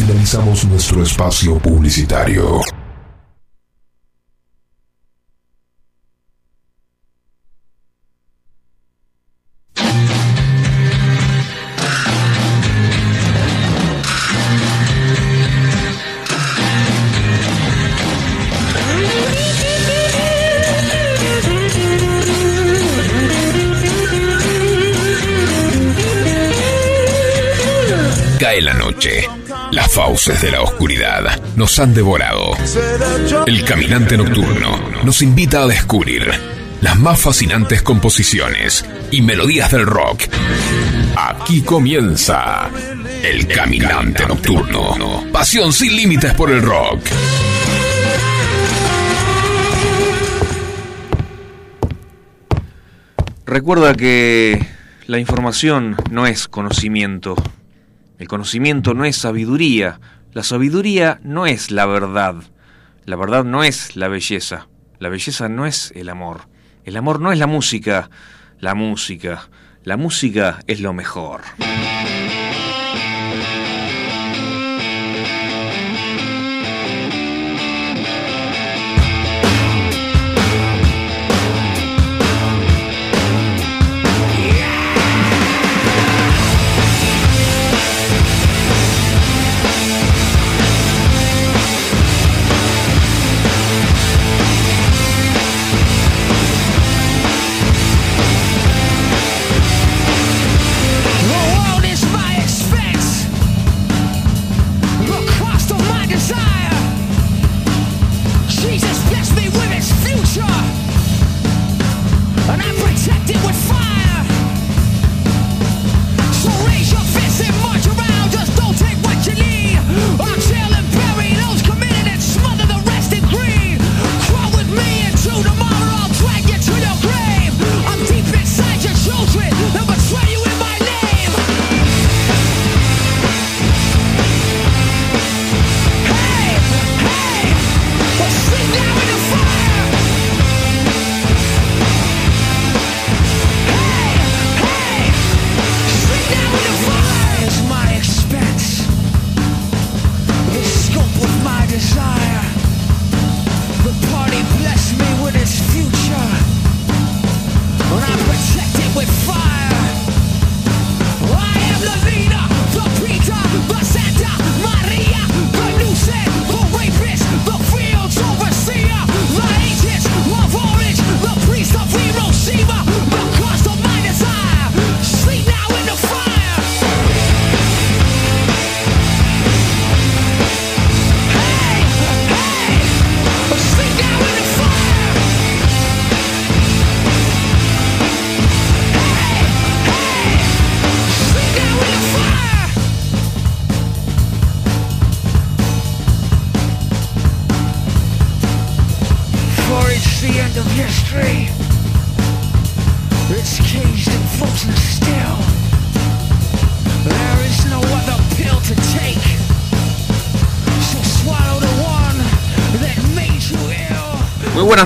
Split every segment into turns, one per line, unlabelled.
Finalizamos nuestro espacio publicitario. Nos han devorado. El caminante nocturno nos invita a descubrir las más fascinantes composiciones y melodías del rock. Aquí comienza El Caminante Nocturno. Pasión sin límites por el rock.
Recuerda que la información no es conocimiento. El conocimiento no es sabiduría. La sabiduría no es la verdad. La verdad no es la belleza. La belleza no es el amor. El amor no es la música. La música. La música es lo mejor.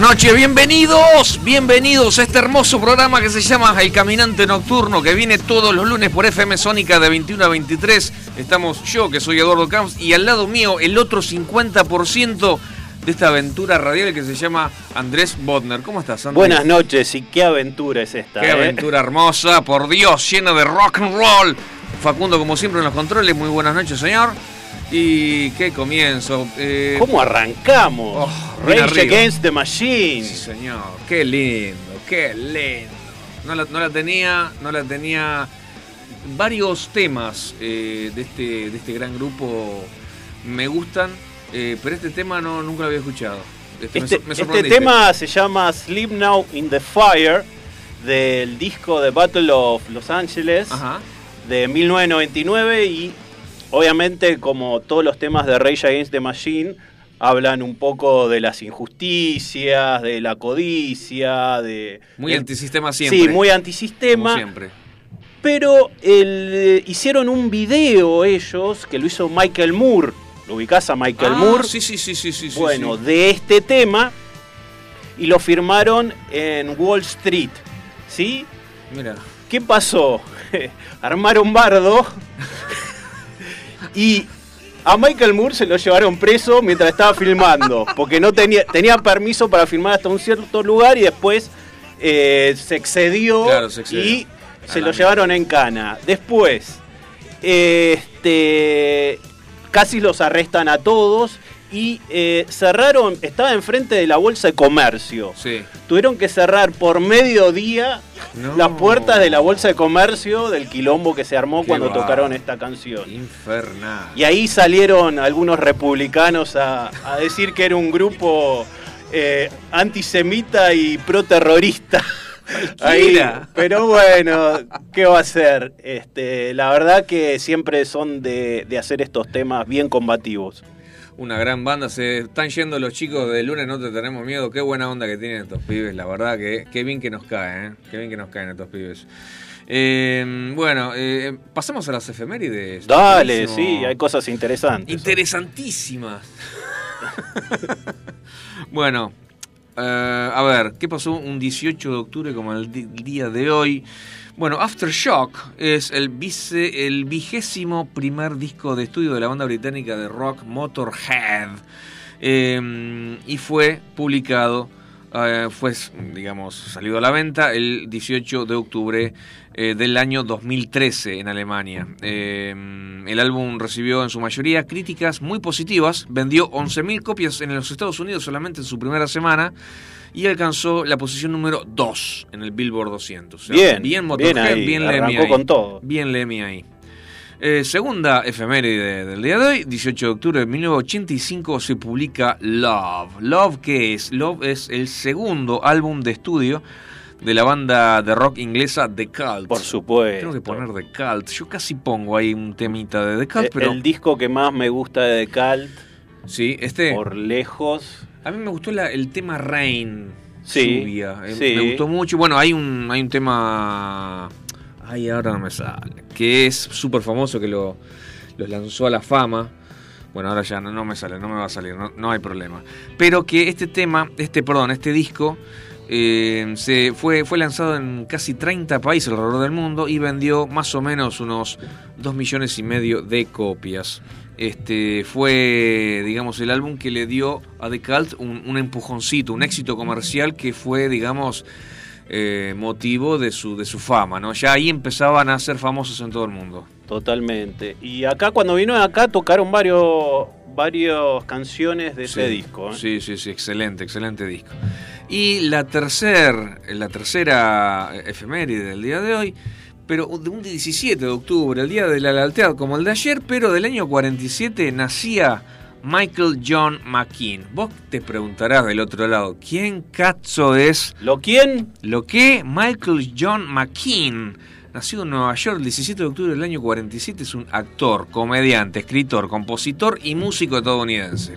Noches, bienvenidos, bienvenidos a este hermoso programa que se llama El Caminante Nocturno, que viene todos los lunes por FM Sónica de 21 a 23. Estamos yo, que soy Eduardo Camps, y al lado mío el otro 50% de esta aventura radial que se llama Andrés Bodner. ¿Cómo estás, Andrés?
Buenas noches y qué aventura es esta.
Qué
eh?
aventura hermosa, por Dios, llena de rock and roll. Facundo, como siempre, en los controles. Muy buenas noches, señor. Y qué comienzo. eh,
¿Cómo arrancamos?
Oh,
Rage. Against the Machine.
Sí, señor. Qué lindo, qué lindo. No la, no la tenía, no la tenía. Varios temas eh, de, este, de este gran grupo me gustan, eh, pero este tema no, nunca lo había escuchado. Este, me
Este,
me
este tema se llama Sleep Now in the Fire del disco de Battle of Los Angeles
Ajá.
de 1999 y obviamente, como todos los temas de Rage Against the Machine, hablan un poco de las injusticias, de la codicia, de...
Muy antisistema siempre.
Sí, muy
Como
antisistema.
siempre.
Pero el- hicieron un video ellos, que lo hizo Michael Moore. ¿Lo ubicás a Michael
Ah,
Moore?
Sí, sí, sí, sí, sí. sí,
bueno,
sí.
de este tema. Y lo firmaron en Wall Street. ¿Sí?
Mira.
¿Qué pasó? Armaron bardo y a Michael Moore se lo llevaron preso mientras estaba filmando, porque no tenía, tenía permiso para filmar hasta un cierto lugar y después eh, se excedió
Claro, se excedió.
y
A
se lo llevaron en cana. Después, este, casi los arrestan a todos y eh, cerraron, estaba enfrente de la bolsa de comercio
Sí.
tuvieron que cerrar por mediodía
No.
las puertas de la bolsa de comercio del quilombo que se armó
Qué
cuando
va.
tocaron esta canción.
Infernal.
Y ahí salieron algunos republicanos a, a decir que era un grupo eh, antisemita y proterrorista. Ahí, pero bueno, ¿qué va a ser? Este, la verdad que siempre son de, de hacer estos temas bien combativos.
Una gran banda. Se están yendo los chicos de lunes, no te tenemos miedo. Qué buena onda que tienen estos pibes. La verdad que qué bien que nos caen, ¿eh? Qué bien que nos caen estos pibes. Eh, bueno, eh, pasamos a las efemérides.
Dale,
Buenísimo.
sí, hay cosas interesantes.
Interesantísimas. bueno, eh, a ver, ¿qué pasó un 18 de octubre como el día de hoy? Bueno, Aftershock es el, vice, el vigésimo primer disco de estudio de la banda británica de rock Motorhead. Eh, y fue publicado, eh, fue, digamos, salido a la venta el 18 de octubre eh, del año 2013 en Alemania. Eh, el álbum recibió en su mayoría críticas muy positivas, vendió 11.000 copias en los Estados Unidos solamente en su primera semana y alcanzó la posición número 2 en el Billboard 200. O sea,
Bien,
bien Motorhead,
bien ahí,
bien Lemmy ahí.
con todo.
Bien Lemmy ahí. Eh, segunda efeméride del día de hoy, 18 de octubre de 1985 se publica Love. Love, ¿qué es? Love es el segundo álbum de estudio de la banda de rock inglesa The Cult.
Por supuesto.
Tengo que poner The Cult. Yo casi pongo ahí un temita de The Cult,
Eh,
pero
El disco que más me gusta de The Cult,
sí, este
por lejos.
A mí me gustó la- el tema Rain.
Sí,
lluvia. Eh,
sí.
Me gustó mucho. Bueno, hay un hay un tema Ay, ahora no me sale. Que es súper famoso, que lo, los lanzó a la fama. Bueno, ahora ya no, no me sale, no me va a salir, no, no hay problema. Pero que este tema, este, perdón, este disco, eh, se fue, fue lanzado en casi 30 países alrededor del mundo y vendió más o menos unos 2 millones y medio de copias. Este fue, digamos, el álbum que le dio a The Cult un, un empujoncito, un éxito comercial que fue, digamos, eh, motivo de su, de su fama, ¿no? Ya ahí empezaban a ser famosos en todo el mundo.
Totalmente. Y acá cuando vino acá tocaron varios varias canciones de ese disco. ¿eh?
Sí, sí, sí, excelente, excelente disco. Y la, tercer, la tercera efeméride del día de hoy, pero de un 17 de octubre, el día de la lealtad como el de ayer, pero del año 47 nacía Michael John McKean. Vos te preguntarás del otro lado, ¿quién cazzo es
¿Lo quién?
lo que Michael John McKean, nacido en Nueva York el 17 de octubre del año 47, es un actor, comediante, escritor, compositor y músico estadounidense.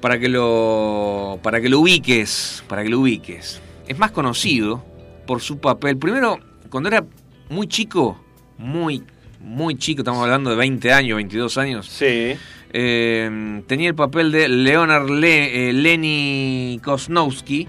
Para que lo para que lo ubiques, para que lo ubiques. Es más conocido por su papel. Primero, cuando era muy chico, muy muy chico, estamos hablando de 20 años, 22 años.
Sí.
Eh, tenía el papel de Leonard Le- eh, Lenny Kosnowski,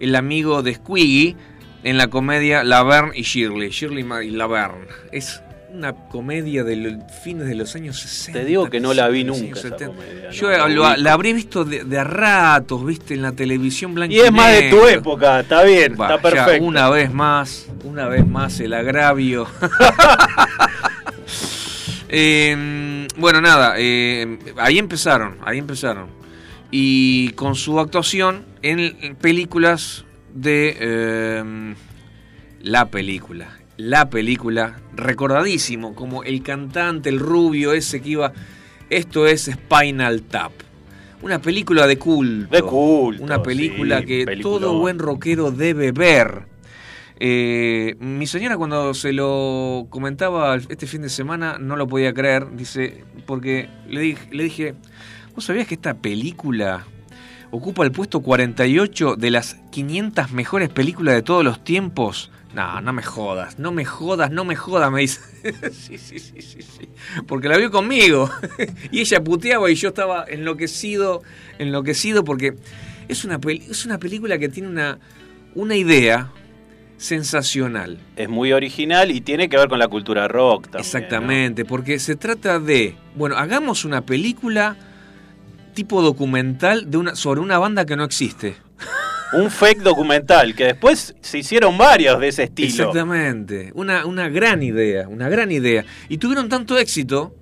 el amigo de Squiggy, en la comedia Laverne y Shirley. Shirley y Laverne. Es una comedia de los fines de los años 60.
Te digo que no la vi nunca
años
esa
70.
comedia,
Yo
no, la
lo- la habré visto de, de a ratos, viste, en la televisión blanca
Y es más de tu época, está bien, está
ya
perfecto.
una vez más, una vez más el agravio. Eh, bueno, nada, eh, ahí empezaron, ahí empezaron. Y con su actuación en películas de eh, la película, la película, recordadísimo, como el cantante, el rubio ese que iba, esto es Spinal Tap. Una película de culto.
De culto,
Una película
sí,
que
peliculón.
todo buen rockero debe ver. Eh, mi señora cuando se lo comentaba este fin de semana no lo podía creer, dice, porque le dije, le dije ¿vos sabías que esta película ocupa el puesto 48 de las 500 mejores películas de todos los tiempos? No, no me jodas, no me jodas, no me jodas, me dice. sí, sí, sí, sí, sí. Porque la vio conmigo. y ella puteaba y yo estaba enloquecido, enloquecido porque es una, es una película que tiene una, una idea sensacional.
Es muy original y tiene que ver con la cultura rock también.
Exactamente, porque se trata de, bueno, hagamos una película tipo documental de una, sobre una banda que no existe.
Un fake documental, que después se hicieron varios de ese estilo.
Exactamente, una, una gran idea, una gran idea. Y tuvieron tanto éxito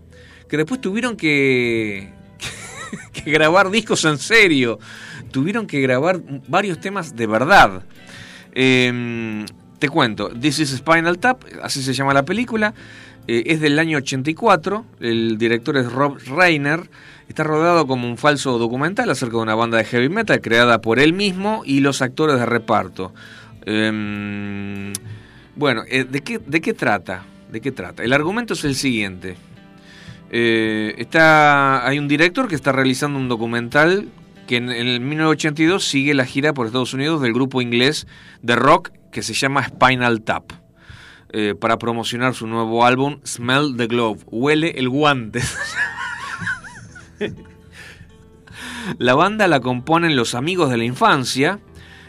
que después tuvieron que, que grabar discos en serio, tuvieron que grabar varios temas de verdad. Eh, te cuento, This is Spinal Tap, así se llama la película, eh, es del año 84, el director es Rob Reiner, está rodado como un falso documental acerca de una banda de heavy metal creada por él mismo y los actores de reparto. Em, bueno, eh, ¿de, qué, ¿de qué trata? ¿De qué trata? El argumento es el siguiente. Eh, está, hay un director que está realizando un documental que en, en el 1982 sigue la gira por Estados Unidos del grupo inglés de rock que se llama Spinal Tap. Eh, para promocionar su nuevo álbum Smell the Glove, huele el guante. la banda la componen los amigos de la infancia,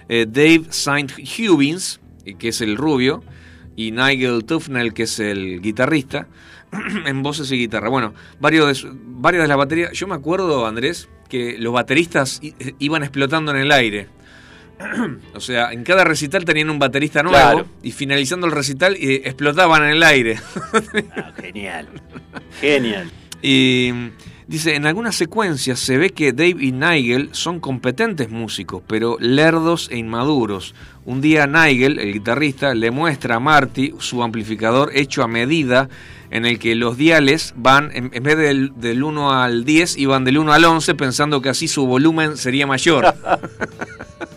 eh, Dave Saint Hubbins, eh, que es el rubio, y Nigel Tufnell, que es el guitarrista, en voces y guitarra. Bueno, varios de, varias de las baterías. Yo me acuerdo, Andrés, que los bateristas eh, iban explotando en el aire. o sea, en cada recital tenían un baterista nuevo
Claro.
y finalizando el recital eh, explotaban en el aire.
Ah, genial. Genial.
Y mm, dice, en algunas secuencias se ve que Dave y Nigel son competentes músicos, pero lerdos e inmaduros. Un día Nigel, el guitarrista, le muestra a Marty su amplificador hecho a medida en el que los diales van, en, en vez del, del 1 al 10, iban del 1 al 11 pensando que así su volumen sería mayor.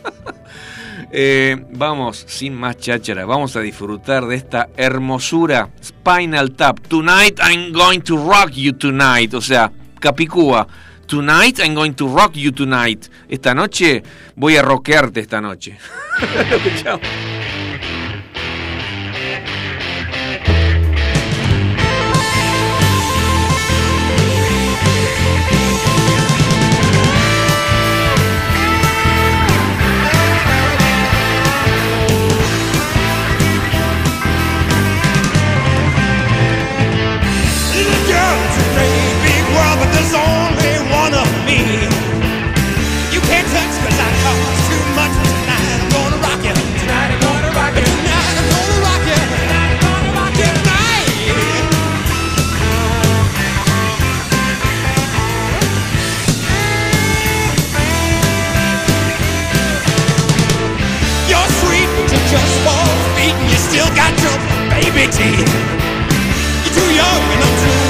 Eh, vamos, sin más cháchara, vamos a disfrutar de esta hermosura Spinal Tap. Tonight I'm going to rock you tonight. O sea, Capicúa. Tonight I'm going to rock you tonight. Esta noche voy a rockearte esta noche.
18. You're too young and I'm
too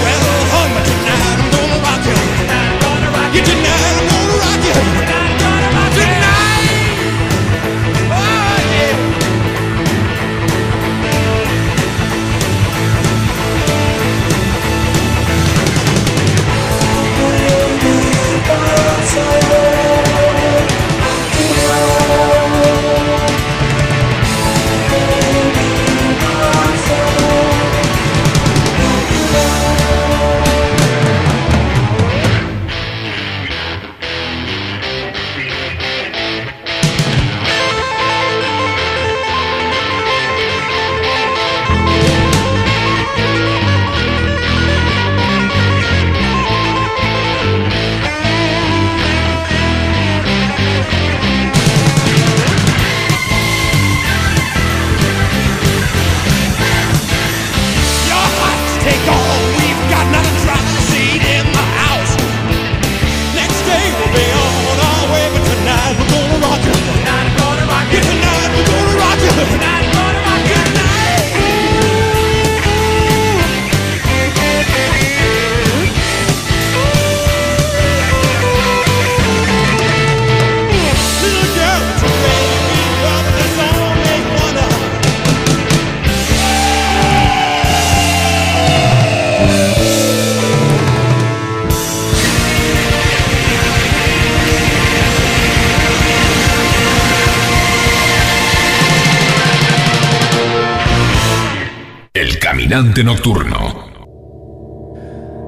nocturno.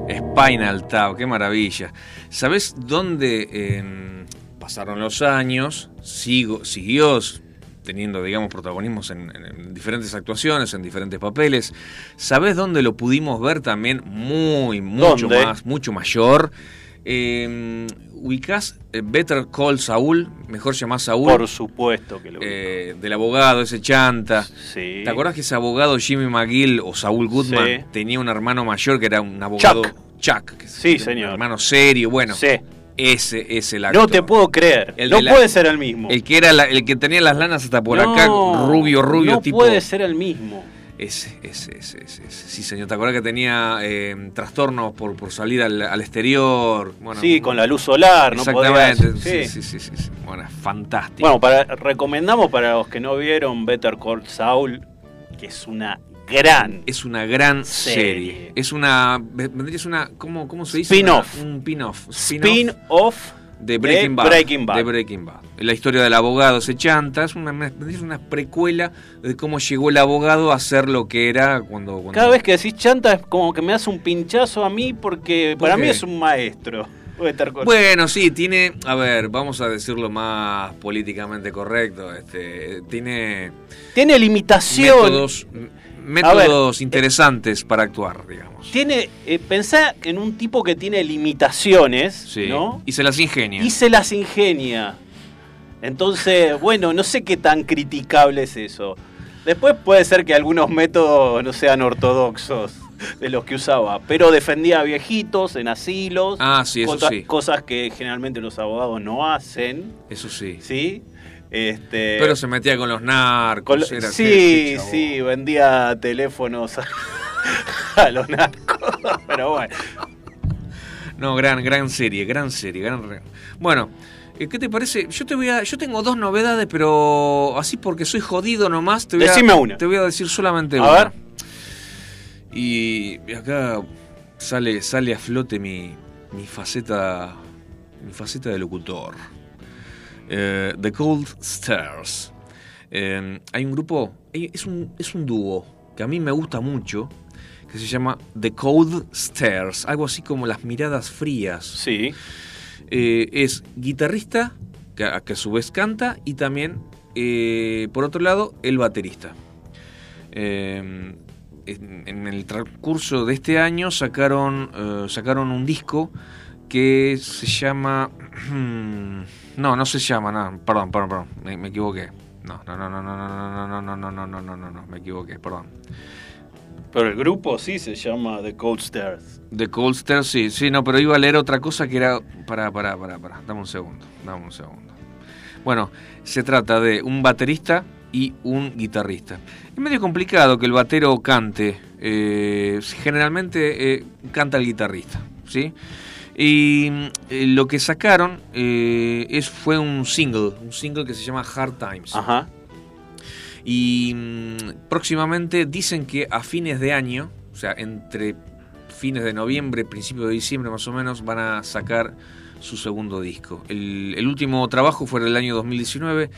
Spinal Tap, qué maravilla. ¿Sabes dónde eh, pasaron los años? Sigo, siguió teniendo, digamos, protagonismos en, en diferentes actuaciones, en diferentes papeles. ¿Sabes dónde lo pudimos ver también muy, mucho
¿Dónde?
más, mucho mayor? Eh, ubicás Better Call Saúl, mejor llamás Saúl,
Por supuesto que lo
eh, del abogado, ese chanta.
Sí.
¿Te acordás que ese abogado Jimmy McGill o Saúl Goodman
Sí.
tenía un hermano mayor que era un abogado
Chuck.
Chuck, que
Sí, señor.
Un hermano serio, bueno.
Sí.
Ese es el actor.
No te puedo creer.
El
no
la-
puede ser el mismo.
El que era la- el que tenía las lanas hasta por
No,
acá, rubio, rubio,
no
tipo.
puede ser el mismo.
Ese, ese, ese, ese, ese. Sí, señor. ¿Te acordás que tenía eh, trastornos por, por salir al, al exterior? Bueno,
sí, con la luz solar, no podía-
Exactamente.
sí.
Sí, sí, sí. Bueno, es fantástico.
Bueno, para, recomendamos para los que no vieron Better Call Saul, que es una gran
es una gran
Serie.
serie. Es una. ser una. ¿Cómo, cómo se dice?
Spin-off.
Un pin-off. Spin-off
spin-off
de Breaking, Bad,
Breaking Bad.
De Breaking Bad. La historia del abogado se chanta. Es una, es una precuela de cómo llegó el abogado a ser lo que era cuando. cuando-
Cada vez que decís chanta es como que me hace un pinchazo a mí porque
¿Por
para
qué?
mí es un maestro.
Bueno, sí, tiene. A ver, vamos a decirlo más políticamente correcto. Este, tiene
Tiene limitación.
métodos, métodos
ver,
interesantes para actuar, digamos.
Tiene, eh, pensá en un tipo que tiene limitaciones,
Sí.
¿no?
Y se las ingenia.
Y se las ingenia. Entonces, bueno, no sé qué tan criticable es eso. Después puede ser que algunos métodos no sean ortodoxos de los que usaba, pero defendía a viejitos en asilos,
Ah, sí, eso
cosa-
sí.
cosas que generalmente los abogados no hacen,
Eso sí.
¿sí? Este,
Pero se metía con los narcos.
con lo-
era-
sí, sí, vendía teléfonos a, a los narcos, pero bueno.
No, gran, gran serie, gran serie, gran. Bueno, eh, ¿qué te parece? Yo te voy a, yo tengo dos novedades, pero así porque soy jodido nomás, te voy
Decime
a,
una.
Te voy a decir solamente
A
una.
ver.
Y acá sale, sale a flote mi, mi faceta, mi faceta de locutor. Eh, The Cold Stairs. Eh, hay un grupo, es un, es un dúo que a mí me gusta mucho, que se llama The Cold Stairs, algo así como las miradas frías.
Sí,
Eh, es guitarrista, que a, que a su vez canta, y también, eh, por otro lado, el baterista. Eh, en, el transcurso de este año sacaron, sacaron un disco que se llama... No, no se llama, no, perdón, perdón, perdón, me, me equivoqué. No, no, no, no, no, no, no, no, no, no, no, no, no, no, me equivoqué, perdón.
pero el grupo sí se llama The Cold Stairs.
The Cold Stairs, sí, sí, no, pero iba a leer otra cosa que era. Pará, pará, pará, pará, dame un segundo, dame un segundo. Bueno, se trata de un baterista y un guitarrista. Es medio complicado que el batero cante, eh, generalmente eh, canta el guitarrista, ¿sí? Y mm, eh, lo que sacaron eh, es, fue un single, un single que se llama Hard Times.
Ajá.
Y mm, próximamente dicen que a fines de año, o sea, entre fines de noviembre, principio de diciembre más o menos, van a sacar su segundo disco. El, el último trabajo fue en el año 2019.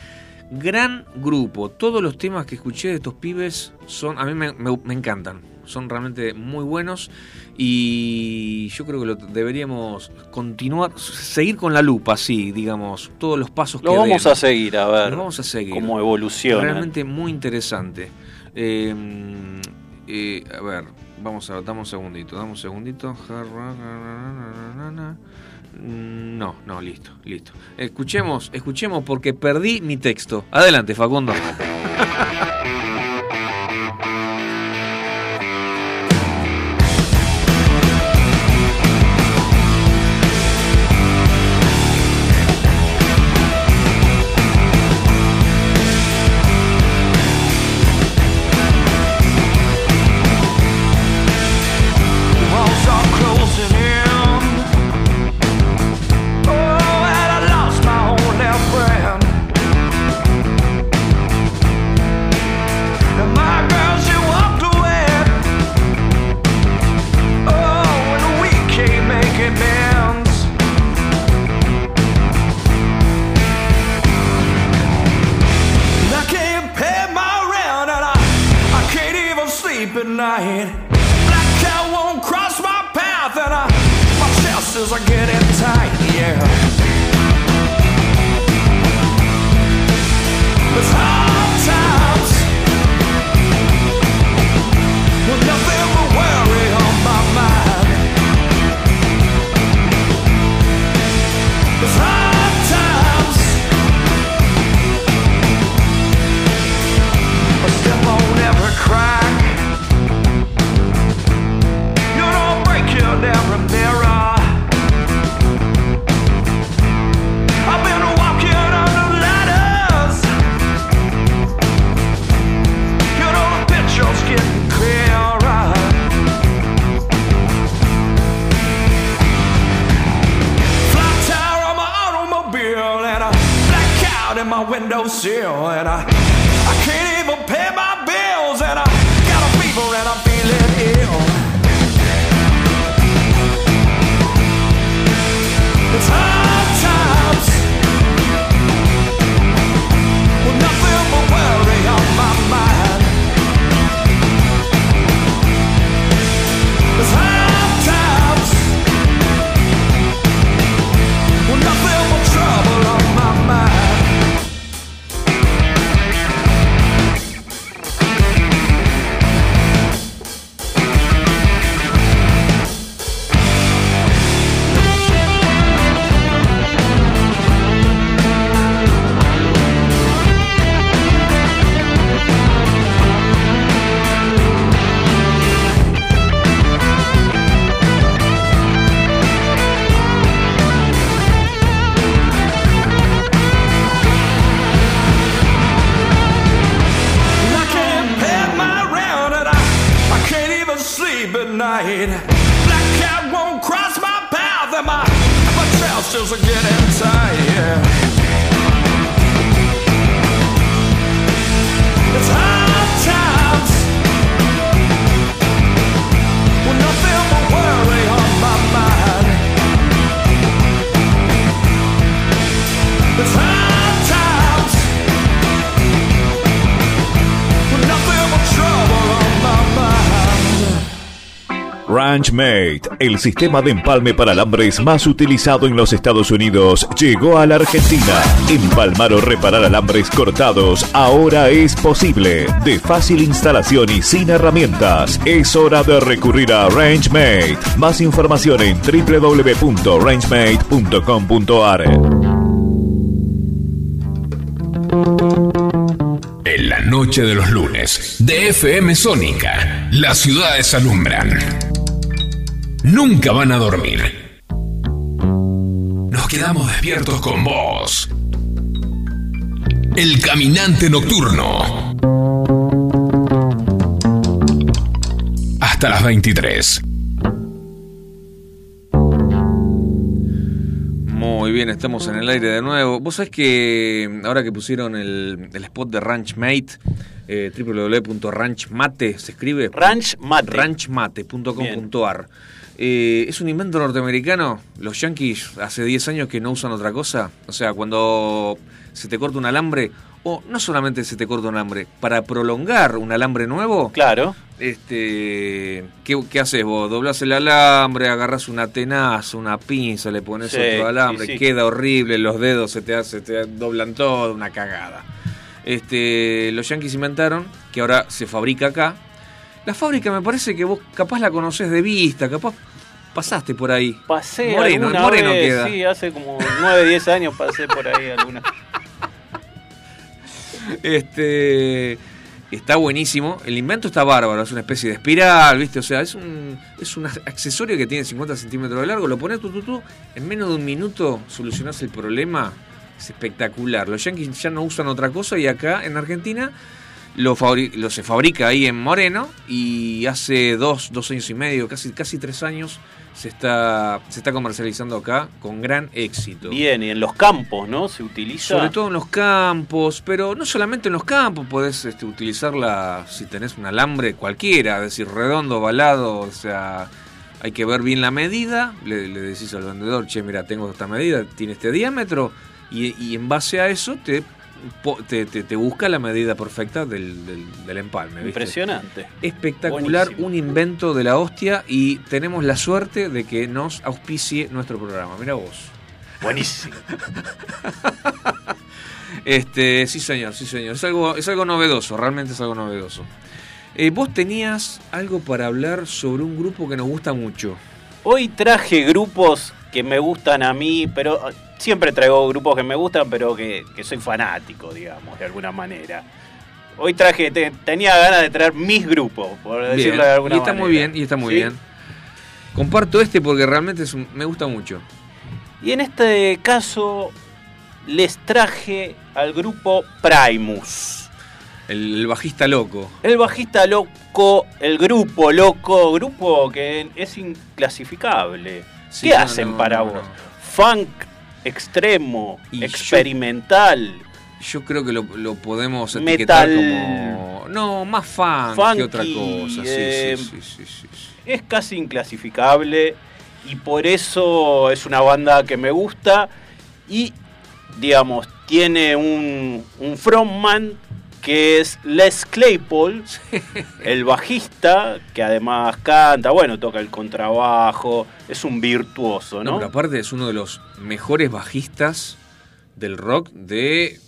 Gran grupo. Todos los temas que escuché de estos pibes son, a mí me, me- me encantan. Son realmente muy buenos y yo creo que lo deberíamos continuar, seguir con la lupa, sí, digamos, todos los pasos
Lo
que
vamos
den.
a seguir, a ver
Lo vamos a seguir.
cómo evoluciona.
Realmente muy interesante. Eh, eh, a ver, vamos a dame un segundito, dame un segundito. No, no, listo, listo. Escuchemos, escuchemos porque perdí mi texto. Adelante, Facundo.
at mind.
Ranchmate, el sistema de empalme para alambres más utilizado en los Estados Unidos, llegó a la Argentina. Empalmar o reparar alambres cortados ahora es posible. De fácil instalación y sin herramientas. Es hora de recurrir a Rangemate. Más información en www.rangemate.com.ar.
En la noche de los lunes, de FM Sónica, las ciudades alumbran. Nunca van a dormir. Nos quedamos despiertos con vos. El caminante nocturno. Hasta las 23.
Muy bien, estamos en el aire de nuevo. Vos sabés que ahora que pusieron el, el spot de Ranchmate, eh, www.ranchmate, se escribe
Ranch Mate.
ranchmate.com.ar. Eh, es un invento norteamericano. Los yankees hace 10 años que no usan otra cosa. O sea, cuando se te corta un alambre, o no solamente se te corta un alambre, para prolongar un alambre nuevo,
Claro.
este, ¿qué, qué haces vos? Doblás el alambre, agarras una tenaza, una pinza, le pones
Sí,
otro alambre,
sí, sí.
queda horrible, los dedos se te, hace, te doblan todo, una cagada. Este, los yankees inventaron, que ahora se fabrica acá. La fábrica me parece que vos capaz la conocés de vista, capaz pasaste por ahí.
Pasé
Moreno,
alguna
Moreno
vez,
queda.
sí, hace como 9, 10 años pasé por ahí alguna.
Este está buenísimo. El invento está bárbaro. Es una especie de espiral, ¿viste? O sea, es un, es un accesorio que tiene 50 centímetros de largo. Lo pones tú, tú, tú. En menos de un minuto solucionás el problema. Es espectacular. Los yankees ya no usan otra cosa y acá en Argentina lo, se fabrica ahí en Moreno y hace dos, dos años y medio, casi, casi tres años, se está, se está comercializando acá con gran éxito.
Bien, y en los campos, ¿no? Se utiliza.
Sobre todo en los campos, pero no solamente en los campos, podés este, utilizarla si tenés un alambre cualquiera, es decir, redondo, ovalado, o sea, hay que ver bien la medida, le, le decís al vendedor, che, mira, tengo esta medida, tiene este diámetro, y, y en base a eso te te, te- te busca la medida perfecta del, del- del empalme. ¿viste?
Impresionante.
Espectacular,
Buenísimo.
un invento de la hostia y tenemos la suerte de que nos auspicie nuestro programa. Mira vos.
Buenísimo.
Este, sí señor, sí señor. Es algo, es algo novedoso, realmente es algo novedoso. Eh, vos tenías algo para hablar sobre un grupo que nos gusta mucho.
Hoy traje grupos que me gustan a mí, pero siempre traigo grupos que me gustan, pero que, que soy fanático, digamos, de alguna manera. Hoy traje, te- tenía ganas de traer mis grupos, por
Bien,
decirlo de alguna
y está
manera.
muy bien, y está muy
¿Sí?
bien. Comparto este porque realmente es un- me gusta mucho.
Y en este caso les traje al grupo Primus.
El, el bajista loco.
El bajista loco, el grupo loco, grupo que es inclasificable.
Sí,
¿Qué
no,
hacen
no,
para
no,
vos? Funk extremo,
Y
experimental,
Yo creo que lo, lo podemos
Metal.
etiquetar como. No, más fan que otra cosa. Sí,
eh,
sí, sí, sí, sí, sí.
es casi inclasificable y por eso es una banda que me gusta y digamos tiene un, un frontman que es Les Claypool, el bajista, que además canta, bueno, toca el contrabajo, es un virtuoso,
No,
¿no?
pero aparte es uno de los mejores bajistas del rock de.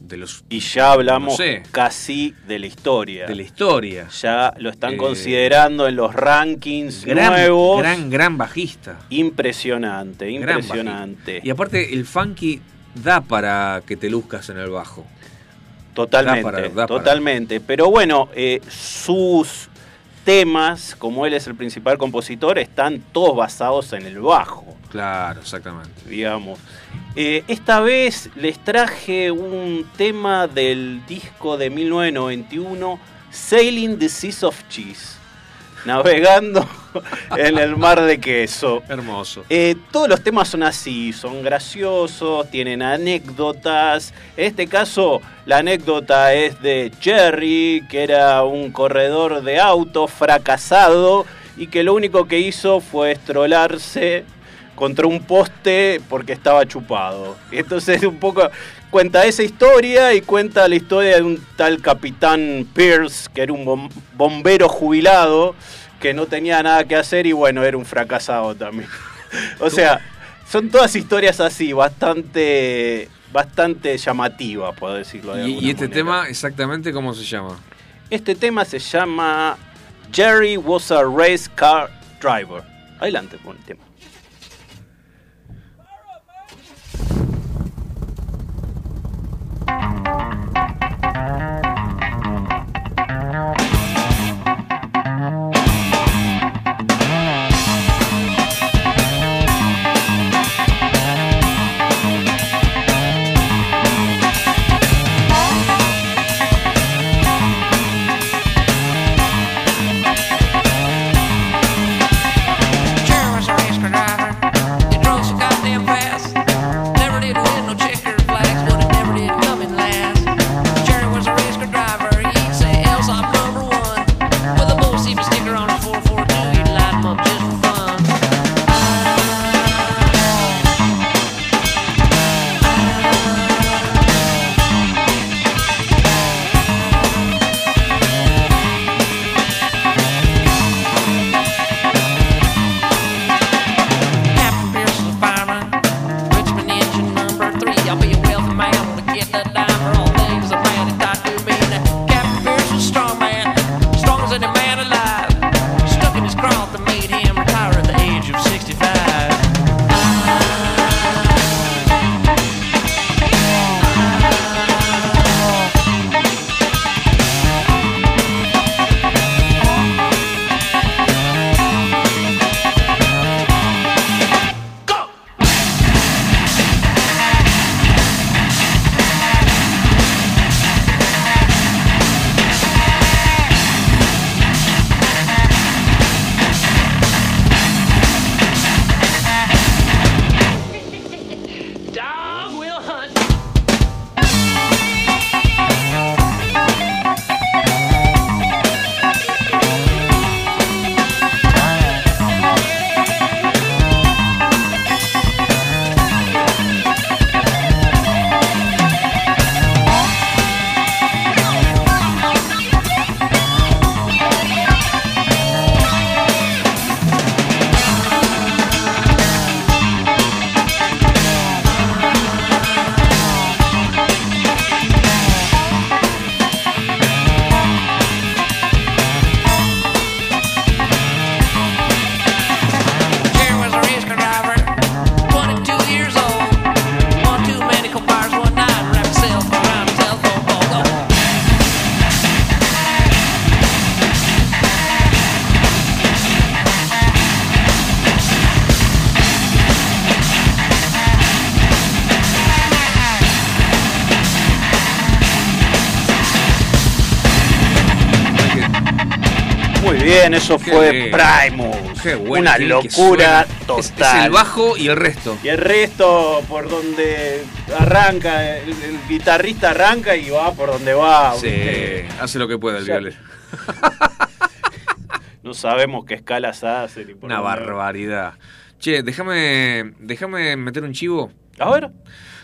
de los.
y ya hablamos
No sé.
casi de la historia.
de la historia.
Ya lo están
Eh,
considerando en los rankings
Gran,
nuevos.
gran, gran bajista.
Impresionante, impresionante.
bajista. Y aparte, el funky da para que te luzcas en el bajo.
Totalmente,
Da para- da para.
totalmente. Pero bueno, eh, sus temas, como él es el principal compositor, están todos basados en el bajo,
Claro, exactamente.
digamos. Eh, esta vez les traje un tema del disco de 1991, Sailing the Seas of Cheese, navegando en el mar de queso.
Hermoso.
Eh, todos los temas son así, son graciosos, tienen anécdotas. En este caso, la anécdota es de Jerry, que era un corredor de autos fracasado y que lo único que hizo fue estrolarse contra un poste porque estaba chupado. Entonces un poco cuenta esa historia y cuenta la historia de un tal capitán Pierce, que era un bom- bombero jubilado que no tenía nada que hacer y bueno, era un fracasado también. O sea, son todas historias así, bastante bastante llamativas, puedo decirlo de
Y, y este
manera.
tema, exactamente cómo se llama.
Este tema se llama Jerry was a race car driver. Adelante con el tema.
Jerry
eso
Qué
fue
bien.
Primus.
Qué bueno.
Una locura
suena.
Total.
Es, el bajo y el resto.
Y el resto, por donde arranca, el, el guitarrista arranca y va por donde va.
Sí, hace lo que puede el
O sea,
violero.
No sabemos qué escalas hace. ni por
Una barbaridad. Che, déjame, déjame meter un chivo.
A ver.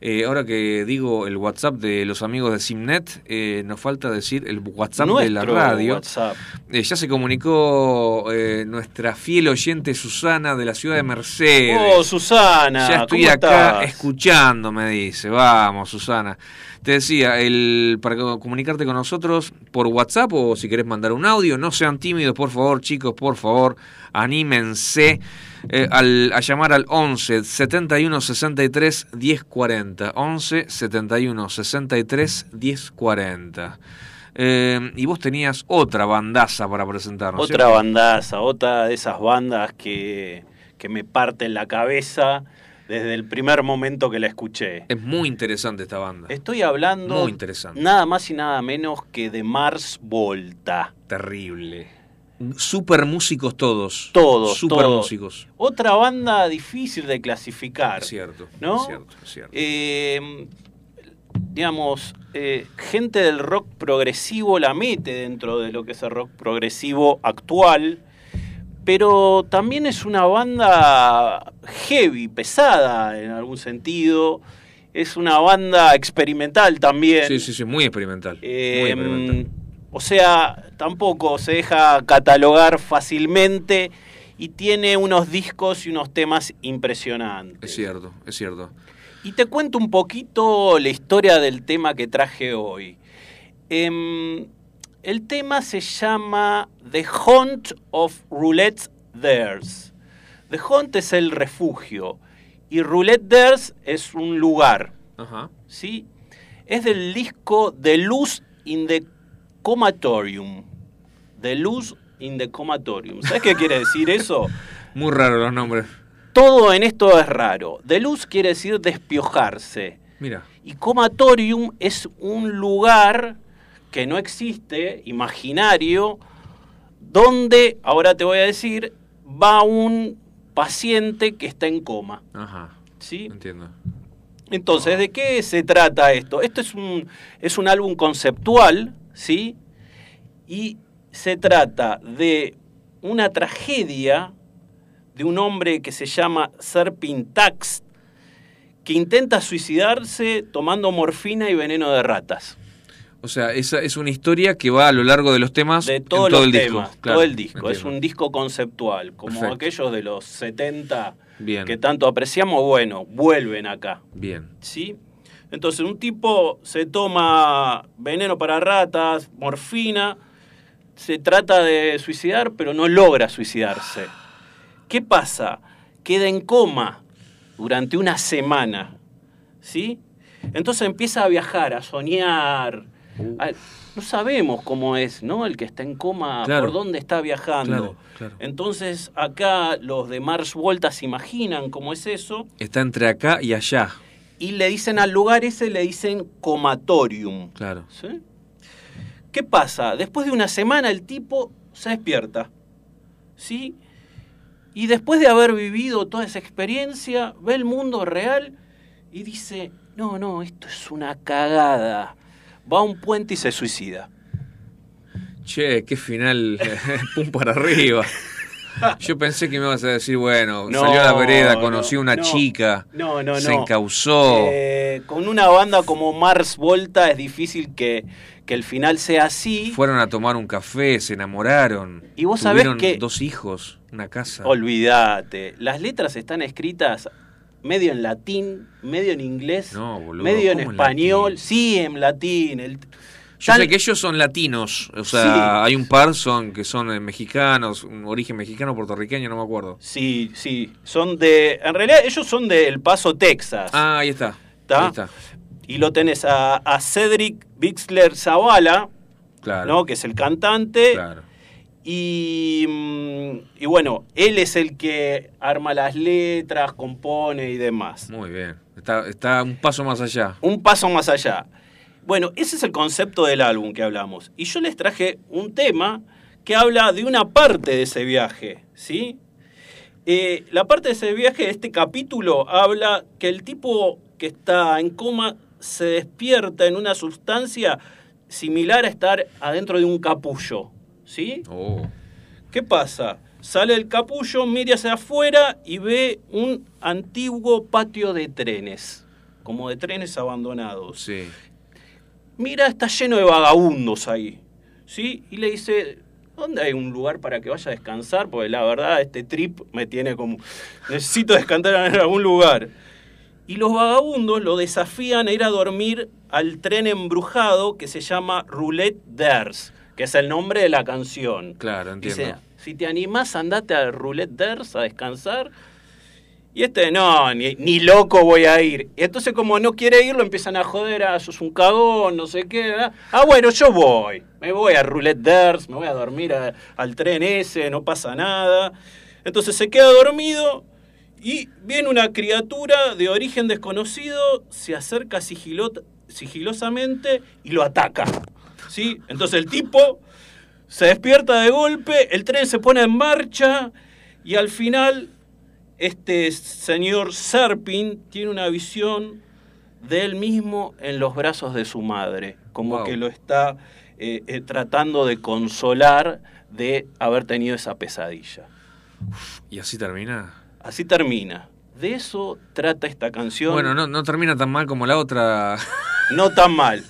Eh, ahora que digo el WhatsApp de los amigos de Simnet, eh, nos falta decir el WhatsApp de la radio. Eh, ya se comunicó eh, nuestra fiel oyente Susana de la ciudad de Mercedes.
Oh, Susana.
Ya estoy
¿cómo
acá
estás?
escuchando, me dice. Vamos, Susana. Te decía, el, para co- comunicarte con nosotros por WhatsApp o si querés mandar un audio, no sean tímidos, por favor, chicos, por favor, anímense eh, al- a llamar al 11 71 63 10 40. 11 71 63 10 40. Eh, y vos tenías otra bandaza para presentarnos.
Otra
¿cierto?
bandaza, otra de esas bandas que, que me parten la cabeza desde el primer momento que la escuché.
Es muy interesante esta banda.
Estoy hablando
Muy interesante.
nada más y nada menos que de Mars Volta.
Terrible. Super músicos todos.
Todos,
Super
todos.
músicos.
Otra banda difícil de clasificar.
Es cierto.
¿No?
Es cierto, es cierto.
Eh, digamos, eh, gente del rock progresivo la mete dentro de lo que es el rock progresivo actual, pero también es una banda heavy, pesada en algún sentido. Es una banda experimental también.
sí, sí, sí, muy experimental.
Eh,
muy experimental.
o sea, tampoco se deja catalogar fácilmente y tiene unos discos y unos temas impresionantes.
Es cierto, es cierto.
Y te cuento un poquito la historia del tema que traje hoy. Em, el tema se llama The Haunt of Roulette Dares. The Haunt es el refugio y Roulette Dares es un lugar.
Ajá.
¿sí? Es del disco The Luz in the Comatorium. The Luz in the Comatorium. ¿Sabes qué quiere decir eso?
Muy raro los nombres.
Todo en esto es raro. De luz quiere decir despiojarse.
Mira.
Y comatorium es un lugar que no existe, imaginario, donde, ahora te voy a decir, va un paciente que está en coma.
Ajá.
¿sí?
Entiendo.
Entonces, ¿de qué se trata esto? Esto es un, es un álbum conceptual, ¿sí? Y se trata de una tragedia de un hombre que se llama Serpintax, que intenta suicidarse tomando morfina y veneno de ratas.
O sea, esa es una historia que va a lo largo de los temas.
De
en
todos
todo
los
el
temas,
disco. Claro,
todo el disco. Es un disco conceptual, como
Perfecto.
aquellos de los 70
Bien.
que tanto apreciamos, bueno, vuelven acá.
Bien.
¿sí? Entonces un tipo se toma veneno para ratas, morfina, se trata de suicidar, pero no logra suicidarse. ¿Qué pasa? Queda en coma durante una semana, ¿sí? Entonces empieza a viajar, a soñar. A- no sabemos cómo es, ¿no? El que está en coma,
Claro.
por dónde está viajando.
Claro, claro.
Entonces acá los de Mars Volta se imaginan cómo es eso
Está entre acá y allá.
y le dicen al lugar ese, le dicen comatorium.
Claro.
¿Sí? ¿Qué pasa? Después de una semana el tipo se despierta. ¿Sí? Y después de haber vivido toda esa experiencia, ve el mundo real y dice, no, no, esto es una cagada. Va a un puente y se suicida.
Che, qué final. Pum para arriba. Yo pensé que me ibas a decir, bueno,
No,
salió a la vereda, conoció
no,
una
no.
chica,
No, no,
se encausó.
Eh, con una banda como Mars Volta es difícil que, que el final sea así.
Fueron a tomar un café, se enamoraron.
Y vos sabés que-
dos hijos, una casa.
Olvídate. Las letras están escritas medio en latín, medio en inglés,
No, boludo,
medio en
¿cómo en
español. sí, en latín. El-
Yo
Tal-
sé que ellos son latinos, o sea,
Sí.
hay un par son que son eh, mexicanos, un origen mexicano, puertorriqueño, no me acuerdo.
Sí, sí. Son de. En realidad, ellos son de El Paso, Texas.
Ah, ahí está.
¿Está?
Ahí está.
Y lo tenés a, a Cedric Bixler Zavala,
Claro.
¿no? Que es el cantante.
Claro.
Y, mm, y bueno, él es el que arma las letras, compone y demás.
Muy bien. Está, está un paso más allá.
Un paso más allá. Bueno, ese es el concepto del álbum que hablamos. Y yo les traje un tema que habla de una parte de ese viaje, ¿sí? Eh, la parte de ese viaje, este capítulo, habla que el tipo que está en coma se despierta en una sustancia similar a estar adentro de un capullo, ¿sí?
Oh.
¿Qué pasa? Sale el capullo, mira hacia afuera y ve un antiguo patio de trenes, como de trenes abandonados.
Sí.
Mira, está lleno de vagabundos ahí, ¿sí? Y le dice, ¿dónde hay un lugar para que vaya a descansar? Porque la verdad este trip me tiene como, necesito descansar en algún lugar. Y los vagabundos lo desafían a ir a dormir al tren embrujado que se llama Roulette d'Ers, que es el nombre de la canción.
Claro, entiendo.
Dice, si te animás, andate al Roulette d'Ers a descansar. Y este, no, ni, ni loco voy a ir. Y entonces, como no quiere ir, lo empiezan a joder, ah, sos un cagón, no sé qué. ¿verdad? Ah, bueno, yo voy. Me voy a Roulette d'Ers, me voy a dormir a- al tren ese, no pasa nada. Entonces se queda dormido y viene una criatura de origen desconocido, se acerca sigilo- sigilosamente y lo ataca. ¿Sí? Entonces el tipo se despierta de golpe, el tren se pone en marcha y al final este señor Serpin tiene una visión de él mismo en los brazos de su madre, como
Wow.
que lo está eh, eh, tratando de consolar de haber tenido esa pesadilla.
¿Y así termina?
Así termina. De eso trata esta canción.
Bueno, no, no termina tan mal como la otra.
no tan mal.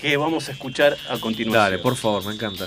Que vamos a escuchar a continuación.
Dale, por favor, me encanta.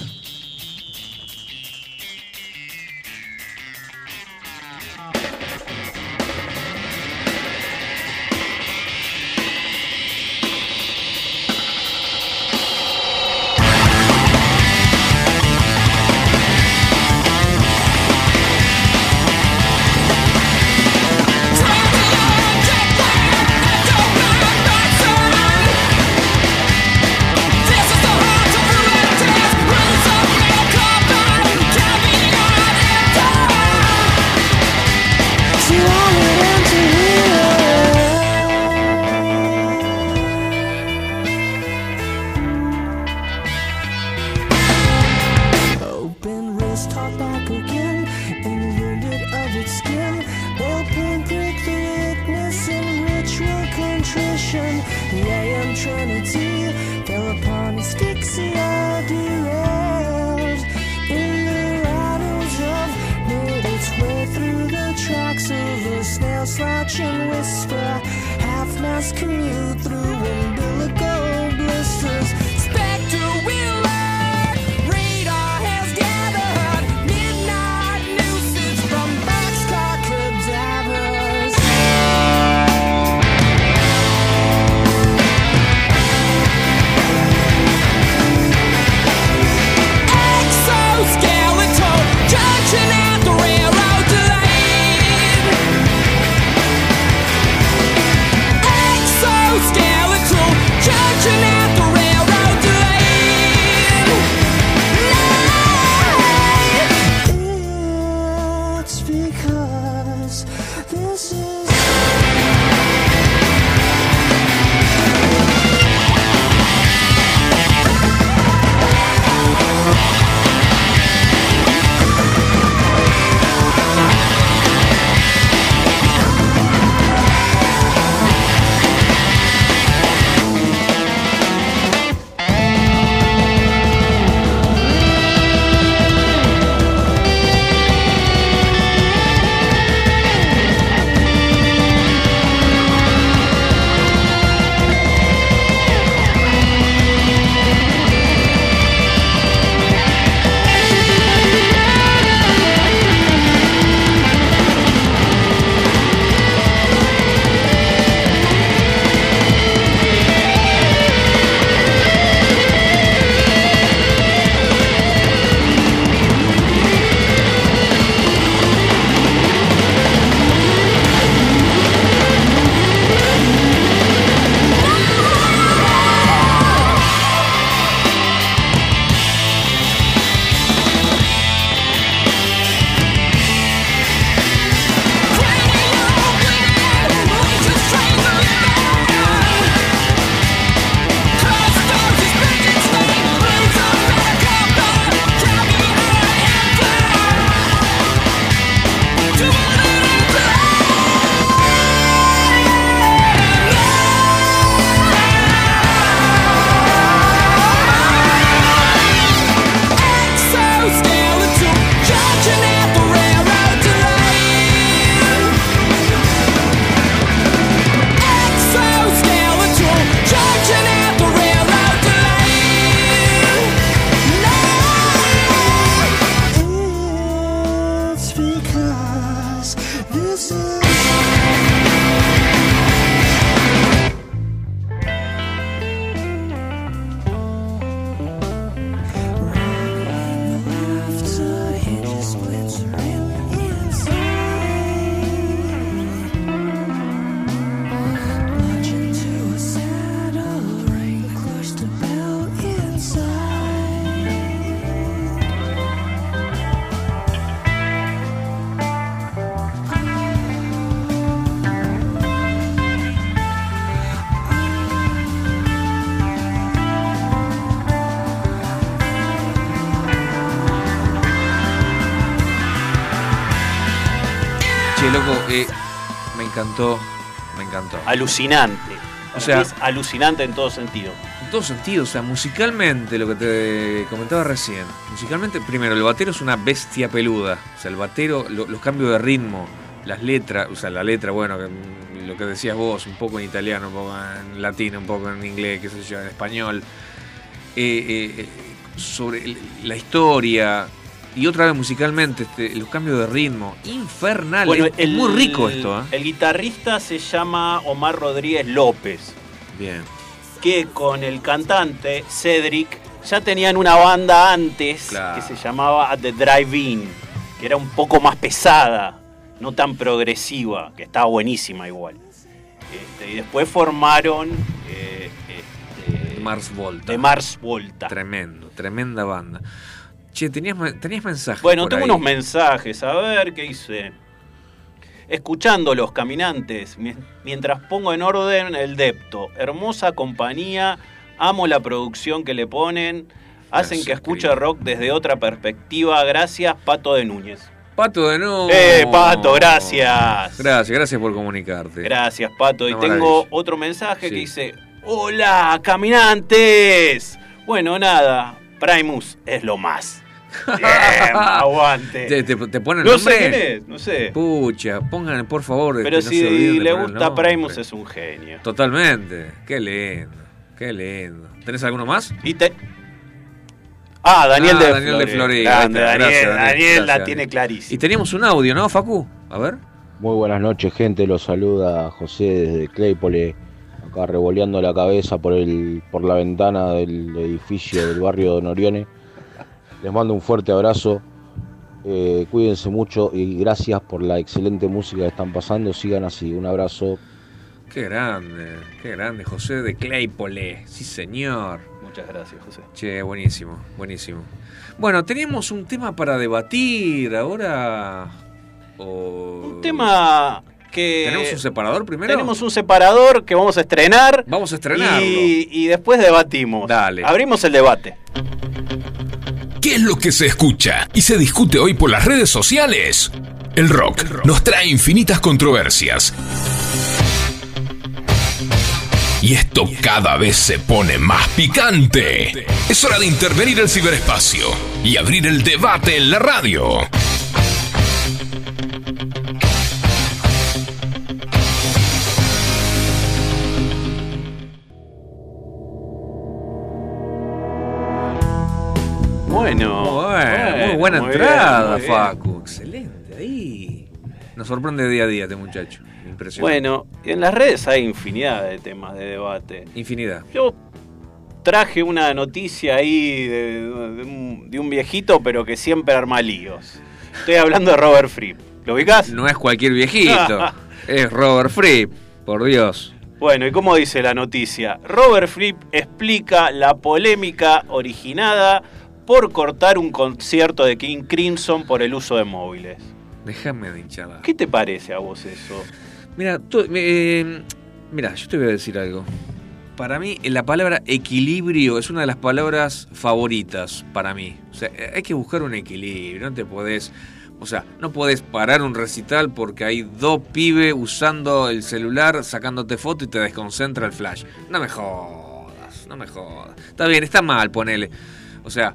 Alucinante.
O sea-
es alucinante en todo sentido.
En todo sentido, o sea, musicalmente, lo que te comentaba recién, musicalmente, primero, el batero es una bestia peluda, o sea, el batero, lo- los cambios de ritmo, las letras, o sea, la letra, bueno, mm, lo que decías vos, un poco en italiano, un poco en latino, un poco en inglés, qué sé yo, en español, eh, eh, eh, sobre la historia, y otra vez musicalmente, este, los cambios de ritmo, infernal,
Bueno,
es, es muy rico esto, ¿eh?
El guitarrista se llama Omar Rodríguez López,
Bien.
que con el cantante Cedric ya tenían una banda antes
Claro.
que se llamaba At the Drive-In, que era un poco más pesada, no tan progresiva, que estaba buenísima igual. Este, y después formaron eh, este,
Mars Volta.
de Mars Volta.
Tremendo, tremenda banda. Che, tenías, tenías mensajes.
Bueno, tengo
ahí.
unos mensajes, a ver qué hice. Escuchando los caminantes, mi- mientras pongo en orden el depto. Hermosa compañía, amo la producción que le ponen, hacen
Gracias,
que escuche
querido.
rock desde otra perspectiva. Gracias, Pato de Núñez.
Pato de nuevo.
¡Eh, Pato, gracias!
Gracias, gracias por comunicarte.
Gracias, Pato. Y tengo otro mensaje
Sí.
que dice: ¡Hola, caminantes! Bueno, nada, Primus es lo más. Bien, aguante.
¿Te, te, te ponen
No
nombre?
sé quién es, no sé.
Pucha, pongan por favor.
Pero
este, no
si
se de
le gusta. Primus es un genio.
Totalmente. Qué lindo. Qué lindo. ¿Tenés alguno más?
Y te... Ah, Daniel,
Ah,
de,
Daniel de.
Grande,
Gracias, Daniel.
Daniel la tiene clarísima.
Y teníamos un audio, ¿no, Facu? A ver.
Muy buenas noches, gente. Los saluda José desde Claypole, acá revoleando la cabeza por el por la ventana del edificio del barrio de Norione. Les mando un fuerte abrazo. eh, cuídense mucho y gracias por la excelente música que están pasando. Sigan así. Un abrazo.
Qué grande. Qué grande. José de Claypole. Sí, señor.
Muchas gracias, José.
Che, buenísimo, buenísimo. Bueno, teníamos un tema para debatir ahora. O...
Un tema que...
¿Tenemos un separador primero?
Tenemos un separador que vamos a estrenar.
Vamos a estrenarlo.
Y, y después debatimos.
Dale.
Abrimos el debate.
¿Qué es lo que se escucha y se discute hoy por las redes sociales? El rock nos trae infinitas controversias. Y esto cada vez se pone más picante. Es hora de intervenir el ciberespacio y abrir el debate en la radio.
Bueno.
Bueno, muy buena
muy
entrada,
bien, muy bien.
Facu. Excelente, ahí. Nos sorprende día a día este muchacho. Impresionante.
Bueno, en las redes hay infinidad de temas de debate.
Infinidad.
Yo traje una noticia ahí de, de un, de un viejito, pero que siempre arma líos. Estoy hablando de Robert Fripp. ¿Lo ubicás?
No es cualquier viejito. es Robert Fripp, por Dios.
Bueno, ¿y cómo dice la noticia? Robert Fripp explica la polémica originada por cortar un concierto de King Crimson por el uso de móviles.
Déjame de hinchada.
¿Qué te parece a vos eso?
Mira, tú- eh, mira, yo te voy a decir algo. Para mí, la palabra equilibrio es una de las palabras favoritas para mí. O sea, hay que buscar un equilibrio. No te podés. O sea, no podés parar un recital porque hay dos pibes usando el celular, sacándote foto y te desconcentra el flash. No me jodas, no me jodas. Está bien, está mal, ponele. O sea,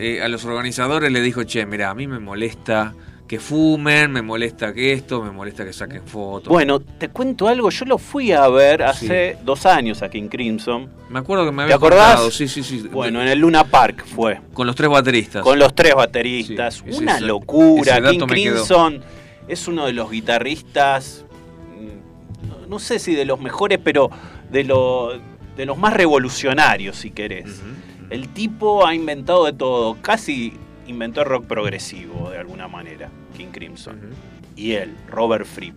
eh, a los organizadores le dijo, che, mira, a mí me molesta que fumen, me molesta que esto, me molesta que saquen fotos.
Bueno, te cuento algo. Yo lo fui a ver hace dos años a King Crimson.
Me acuerdo que me
¿Te
había
acordás?
contado, sí, sí, sí.
Bueno, en el Luna Park fue.
Con los tres bateristas.
Con los tres bateristas.
Sí,
Una
ese-
locura.
ese
King
quedó.
Crimson es uno de los guitarristas, mm, no- sé si de los mejores, pero de, lo- de los más revolucionarios, si querés. El tipo ha inventado de todo. Casi inventó rock progresivo, de alguna manera. King Crimson. Y él, Robert Fripp.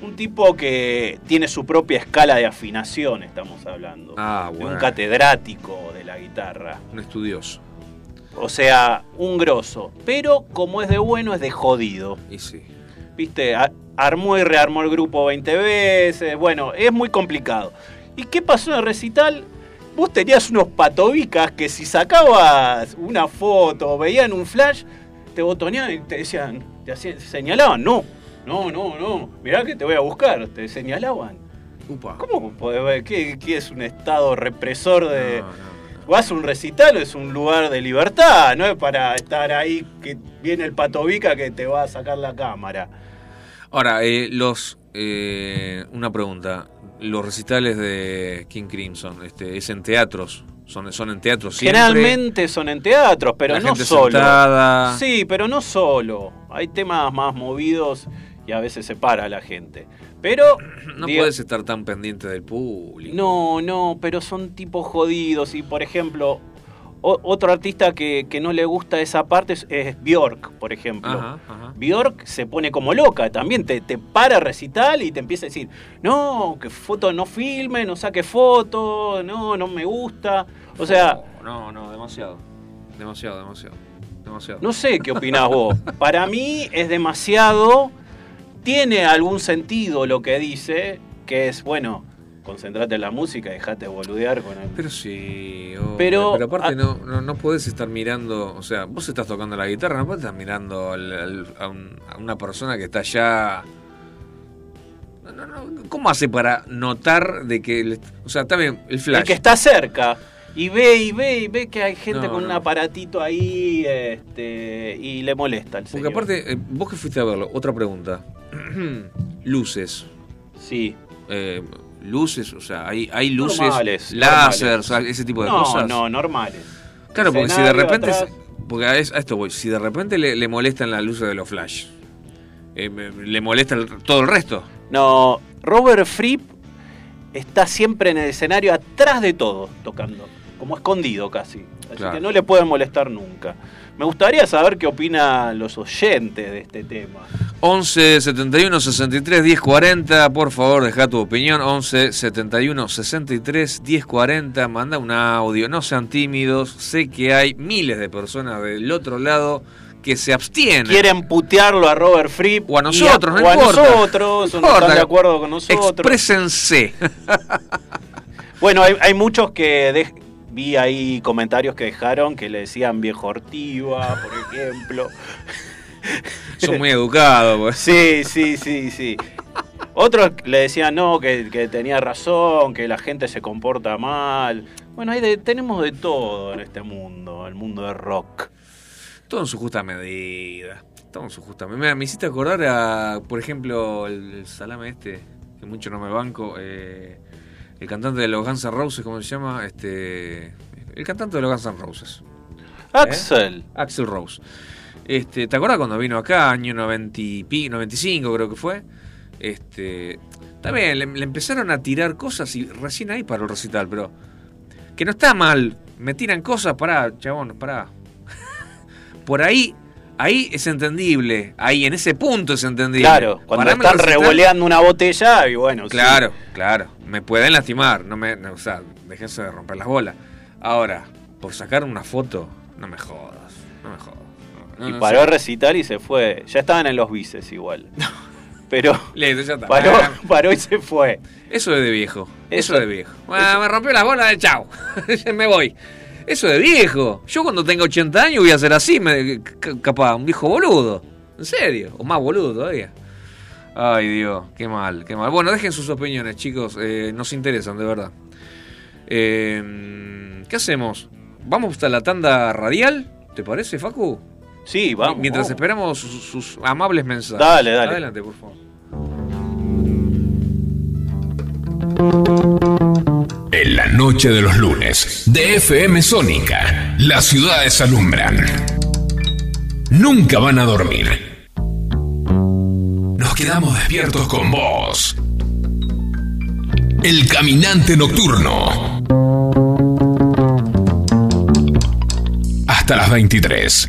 Un tipo que tiene su propia escala de afinación, estamos hablando.
Ah,
de
bueno.
un catedrático de la guitarra.
Un estudioso.
O sea, un grosso. Pero como es de bueno, es de jodido.
Y sí.
Viste, armó y rearmó el grupo 20 veces. Bueno, es muy complicado. ¿Y qué pasó en el recital? Vos tenías unos patobicas que si sacabas una foto o veían un flash, te botoneaban y te decían, te hacían- señalaban, no, No, no, no. Mirá que te voy a buscar. Te señalaban.
Upa.
¿Cómo podés ver? ¿Qué, qué es un estado represor de.?
No, no.
Vas a un recital, es un lugar de libertad, no es para estar ahí que viene el patovica que te va a sacar la cámara.
Ahora, eh, los. eh, una pregunta. Los recitales de King Crimson, este, ¿es en teatros? ¿Son, son en teatros siempre?
Generalmente son en teatros, pero
La
no
gente
solo.
sentada.
Sí, pero no solo. Hay temas más movidos y a veces se para la gente. Pero.
No puedes estar tan pendiente del público.
No, no, pero son tipos jodidos. Y por ejemplo, o- otro artista que, que no le gusta esa parte es, es Bjork, por ejemplo.
Ajá, ajá.
Bjork se pone como loca también, te, te para a recital y te empieza a decir, no, que foto no filme, no saque foto, no, no me gusta. O sea,
No, no, demasiado. Demasiado, demasiado. Demasiado.
no sé qué opinás vos. Para mí es demasiado, tiene algún sentido lo que dice, que es, bueno, concentrate en la música, dejate boludear con el...
Pero sí.
Pero-
pero, aparte no, no, no podés estar mirando, o sea, vos estás tocando la guitarra, no podés estar mirando al- al- a, un- a una persona que está allá. No, no, no, ¿Cómo hace para notar de que, le- o sea, también el flash.
El que está cerca y ve y ve y ve que hay gente
No,
con un aparatito ahí este, y le molesta al
Porque
señor.
aparte, eh, vos que fuiste a verlo, otra pregunta. luces.
Sí.
eh, luces, o sea, hay, hay luces,
Normales,
láser,
normales.
o sea, ese tipo de
no,
cosas.
no, normales.
Claro, porque si de repente.
atrás.
Porque a es- a esto voy. Si de repente le, le molestan las luces de los flash, eh, le molesta el- todo el resto.
No, Robert Fripp está siempre en el escenario atrás de todo, tocando, como escondido casi. Así
Claro.
que no le pueden molestar nunca. Me gustaría saber qué opinan los oyentes de este tema.
11 71 63 10 40, por favor, deja tu opinión. 11 71 63 10 40, manda un audio, no sean tímidos. Sé que hay miles de personas del otro lado que se abstienen.
Quieren putearlo a Robert Fripp.
O a nosotros, no
o a
importa.
nosotros, o no
importa.
están de acuerdo con nosotros.
Exprésense.
Bueno, hay, hay muchos que de- vi ahí comentarios que dejaron que le decían viejo ortiva, por ejemplo.
Son muy educados. pues.
Sí, sí, sí, sí. Otros le decían no, que, que tenía razón, que la gente se comporta mal. Bueno, hay de- tenemos de todo en este mundo, el mundo de rock.
Todo en su justa medida. Todo en su justa medida. Me hiciste acordar a, por ejemplo, el, el salame este, que mucho no me banco, eh, el cantante de los Guns N' Roses, ¿cómo se llama? Este, el cantante de los Guns N' Roses,
Axel.
Axel Rose. Este, ¿Te acuerdas cuando vino acá, año 90 y pi- 95 creo que fue? Este, también le, le empezaron a tirar cosas y recién ahí para el recital, pero que no está mal. Me tiran cosas, pará, chabón, pará. Por ahí, ahí es entendible. Ahí, en ese punto es entendible.
Claro, cuando
Parame
están revoleando una botella y bueno, sí.
Claro, claro. Me pueden lastimar. No me, no, o sea, déjense de romper las bolas. Ahora, por sacar una foto, no me jodas. No me jodas. No,
Y
no
paró
sé.
a recitar y se fue. Ya estaban en los bices igual. Pero
Listo, ya está.
paró,
Ah,
paró y se fue.
Eso es de viejo. Eso,
Eso-
es de viejo. Me rompió las bolas de chau. me voy. Eso es de viejo. Yo cuando tenga 80 años voy a ser así, me, capaz, un viejo boludo. En serio. O más boludo todavía. Ay, Dios, qué mal, qué mal. Bueno, dejen sus opiniones, chicos. eh, nos interesan, de verdad. Eh, ¿Qué hacemos? ¿Vamos hasta la tanda radial? ¿Te parece, Facu?
Sí, vamos.
Mientras
vamos.
esperamos sus, sus amables mensajes.
Dale, dale.
Adelante, por favor.
En la noche de los lunes, de FM Sónica, las ciudades alumbran. Nunca van a dormir. Nos quedamos despiertos con vos. El caminante nocturno. Hasta las 23.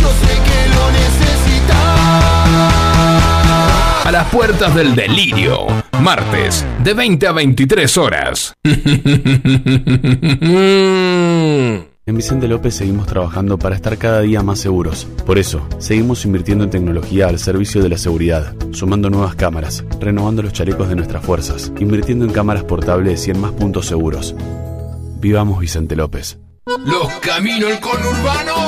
Yo sé que lo necesitas.
A las puertas del delirio, martes, de 20 a 23 horas.
En Vicente López seguimos trabajando para estar cada día más seguros. Por eso, seguimos invirtiendo en tecnología al servicio de la seguridad, sumando nuevas cámaras, renovando los chalecos de nuestras fuerzas, invirtiendo en cámaras portables y en más puntos seguros. Vivamos Vicente López.
Los caminos del conurbano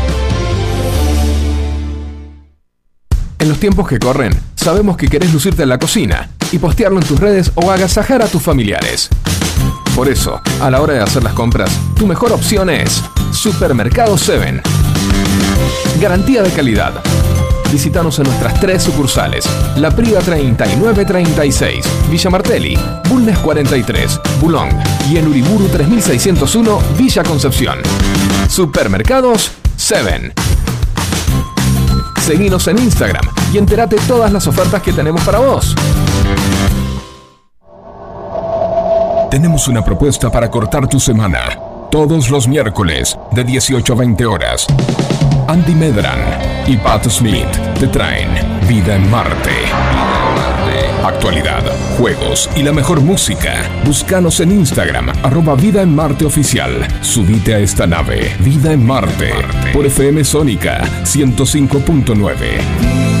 En los tiempos que corren, sabemos que querés lucirte en la cocina y postearlo en tus redes o agasajar a tus familiares. Por eso, a la hora de hacer las compras, tu mejor opción es Supermercado 7. Garantía de calidad. Visítanos en nuestras tres sucursales: La Priva 3936, Villa Martelli, Bulnes 43, Bulón y en Uriburu 3601, Villa Concepción. Supermercados 7. Seguinos en Instagram y entérate todas las ofertas que tenemos para vos. Tenemos una propuesta para cortar tu semana. Todos los miércoles, de 18 a 20 horas. Andy Medran y Pat Smith te traen Vida en Marte. Actualidad, juegos y la mejor música. Búscanos en Instagram, arroba Vida en Marte Oficial. Subite a esta nave, Vida en Marte, por FM Sónica 105.9.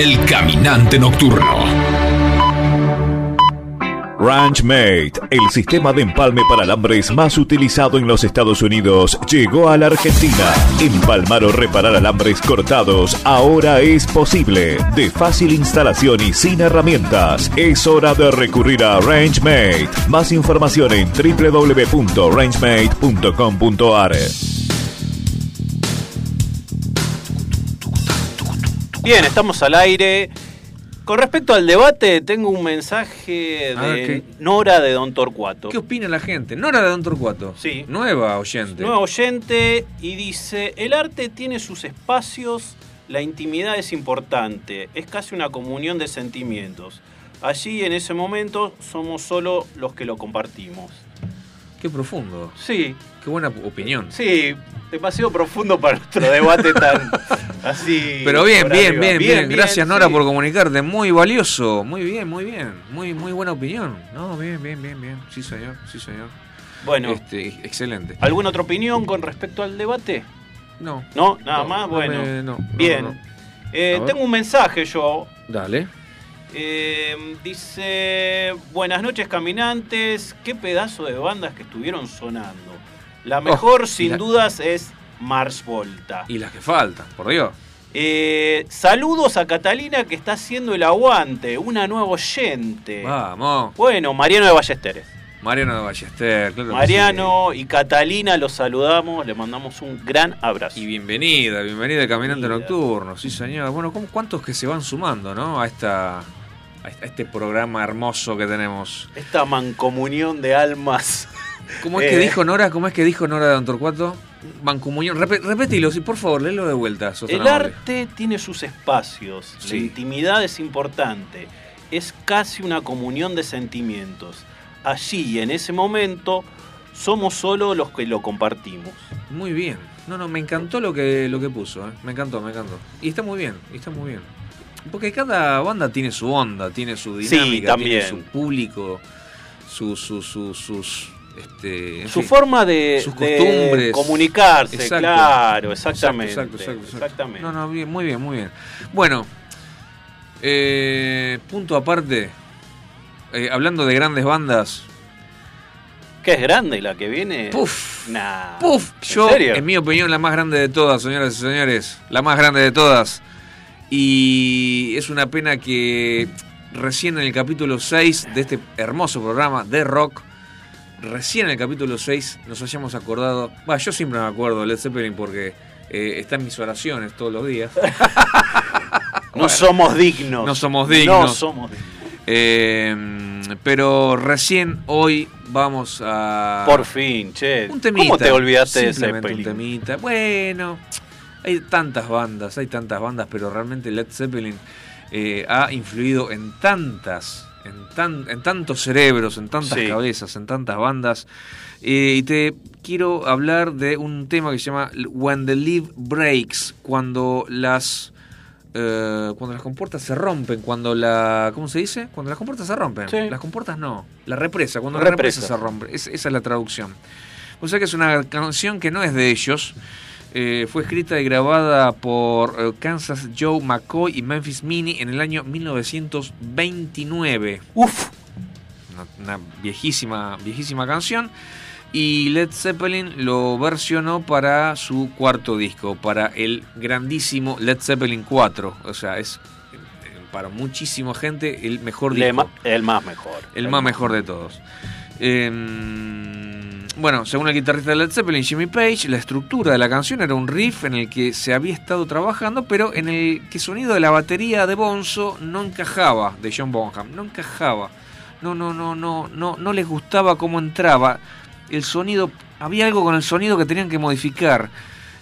El caminante nocturno.
Ranchmate, el sistema de empalme para alambres más utilizado en los Estados Unidos, llegó a la Argentina. Empalmar o reparar alambres cortados ahora es posible. De fácil instalación y sin herramientas. Es hora de recurrir a Ranchmate. Más información en www.rangemate.com.ar.
Bien, estamos al aire. Con respecto al debate, tengo un mensaje
ver,
de
¿qué?
Nora de Don Torcuato.
¿Qué opina la gente? Nora de Don Torcuato.
Sí.
Nueva oyente.
Nuevo oyente y dice, el arte tiene sus espacios, la intimidad es importante, es casi una comunión de sentimientos. Allí en ese momento somos solo los que lo compartimos.
Qué profundo.
Sí,
Qué buena opinión.
sí, demasiado profundo para nuestro debate tan así.
Pero bien, bien, bien, bien, Gracias Nora por comunicarte. Muy valioso. Muy bien, muy bien. Muy, muy buena opinión. No, bien, bien, bien, bien. Sí, señor. Sí, señor.
Bueno,
Este, excelente.
¿alguna otra opinión con respecto al debate?
No.
¿No? Nada más,
no
bueno. bien. Eh, tengo un mensaje yo.
Dale.
Eh, dice, buenas noches caminantes, qué pedazo de bandas que estuvieron sonando. La mejor
Oh, y
sin
la-
dudas es Mars Volta.
Y las que faltan, por Dios.
Eh, saludos a Catalina que está haciendo el aguante, una nueva oyente.
Vamos.
Bueno, Mariano de Ballesteres.
Mariano de Ballester, claro que
Mariano y Catalina los saludamos, le mandamos un gran abrazo.
sí. Y bienvenida, bienvenida Caminante
Bienvenida.
Nocturno, sí señor. Bueno, ¿cómo- ¿cuántos que se van sumando, no? A esta a este- programa hermoso que tenemos.
Esta mancomunión de almas.
¿Cómo es que
Eh.
dijo Nora? ¿Cómo es que dijo Nora de Don Torcuato? Mancomunión. Repe- repetilo, sí, por favor, léelo de vuelta.
El arte tiene sus espacios, la
Sí.
intimidad es importante, es casi una comunión de sentimientos. Allí y en ese momento somos solo los que lo compartimos.
Muy bien. No, no, me encantó lo que, lo que puso, ¿eh? Me encantó, me encantó. Y está muy bien, y está muy bien. Porque cada banda tiene su onda, tiene su dinámica, tiene su público, su- su- su- sus... Este,
Su
fin.
forma de,
sus
de
costumbres.
comunicarse,
Exacto.
claro, exactamente.
Exacto, exacto, exacto.
exactamente.
No, no, bien, muy bien, muy bien. Bueno, eh, punto aparte, eh, hablando de grandes bandas,
¿Qué es grande la que viene?
Puf.
Nah.
¡puf!
¿En
Yo,
serio?
en mi opinión, la más grande de todas, señoras y señores, la más grande de todas. Y es una pena que recién en el capítulo 6 de este hermoso programa de rock, recién en el capítulo 6 nos hayamos acordado, va, yo siempre me acuerdo de Led Zeppelin porque eh, está en mis oraciones todos los días.
No somos dignos.
No somos dignos.
No somos dignos.
Eh, pero recién hoy vamos a...
Por fin, che.
Un temita.
¿Cómo te olvidaste de Zeppelin?
un temita. Bueno, hay tantas bandas, hay tantas bandas, pero realmente Led Zeppelin eh, ha influido en tantas, en, tan, en tantos cerebros, en tantas
Sí.
cabezas, en tantas bandas. Eh, y te quiero hablar de un tema que se llama When the Leaf Breaks, cuando las... eh, cuando las compuertas se rompen, cuando la... ¿Cómo se dice? Cuando las compuertas se rompen.
Sí.
Las compuertas no. La represa, cuando
Represa.
la represa se rompe. Es- esa es la traducción. O sea que es una canción que no es de ellos. Eh, fue escrita y grabada por eh, Kansas Joe McCoy y Memphis Mini en el año 1929.
Uf.
Una, una viejísima, viejísima canción. Y Led Zeppelin lo versionó para su cuarto disco, para el grandísimo Led Zeppelin 4. O sea, es eh, para muchísima gente el mejor
Le
disco.
ma- el más mejor.
El más mejor de todos. Eh, bueno, según el guitarrista de Led Zeppelin, Jimmy Page, la estructura de la canción era un riff en el que se había estado trabajando, pero en el que sonido de la batería de Bonzo no encajaba, de John Bonham, no encajaba. No, no, no, no, no, no les gustaba cómo entraba. El sonido, había algo con el sonido que tenían que modificar.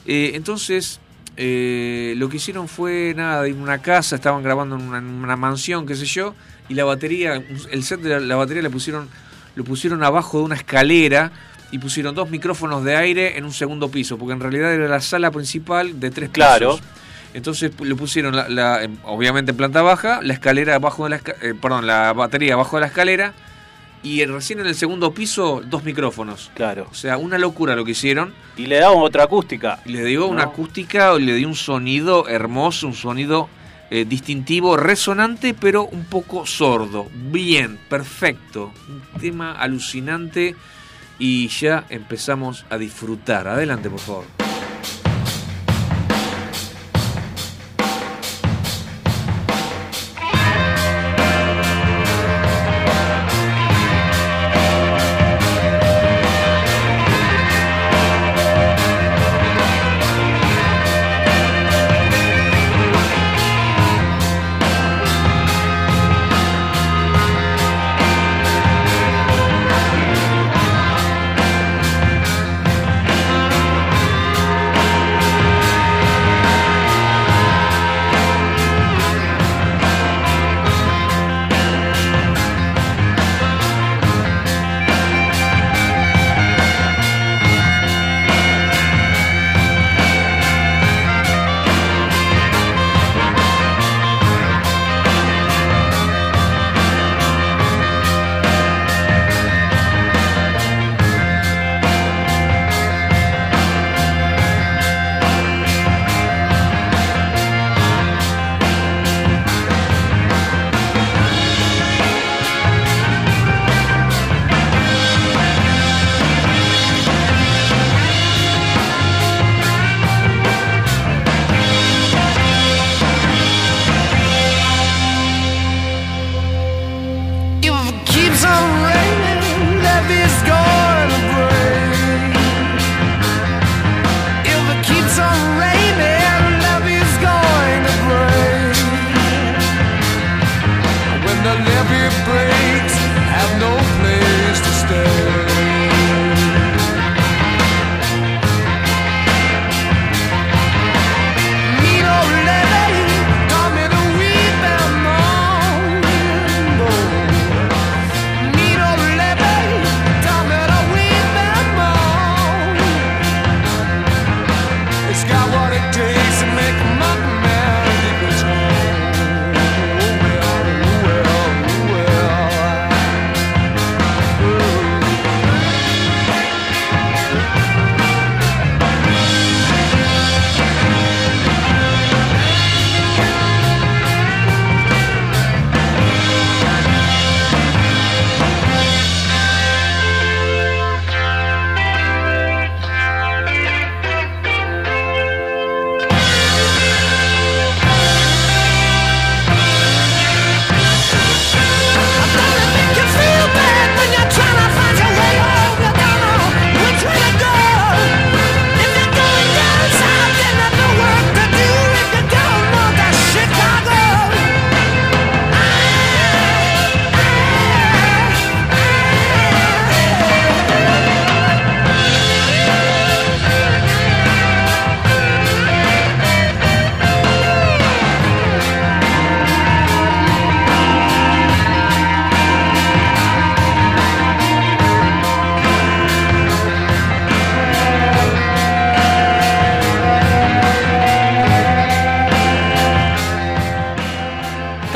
Eh, entonces, eh, lo que hicieron fue nada, en una casa, estaban grabando en una, en una mansión, qué sé yo, y la batería, el set de la, la batería le pusieron, lo pusieron abajo de una escalera y pusieron dos micrófonos de aire en un segundo piso, porque en realidad era la sala principal de tres
Claro.
pisos. Entonces le pusieron, la, la- em, obviamente en planta baja, la escalera abajo de la eh, perdón, la batería abajo de la escalera y recién en el segundo piso dos micrófonos.
Claro.
O sea, una locura lo que hicieron.
Y le damos otra acústica.
Y le dio una acústica, le dio un sonido hermoso, un sonido eh, distintivo, resonante, pero un poco sordo. Bien, perfecto. Un tema alucinante y ya empezamos a disfrutar. Adelante, por favor.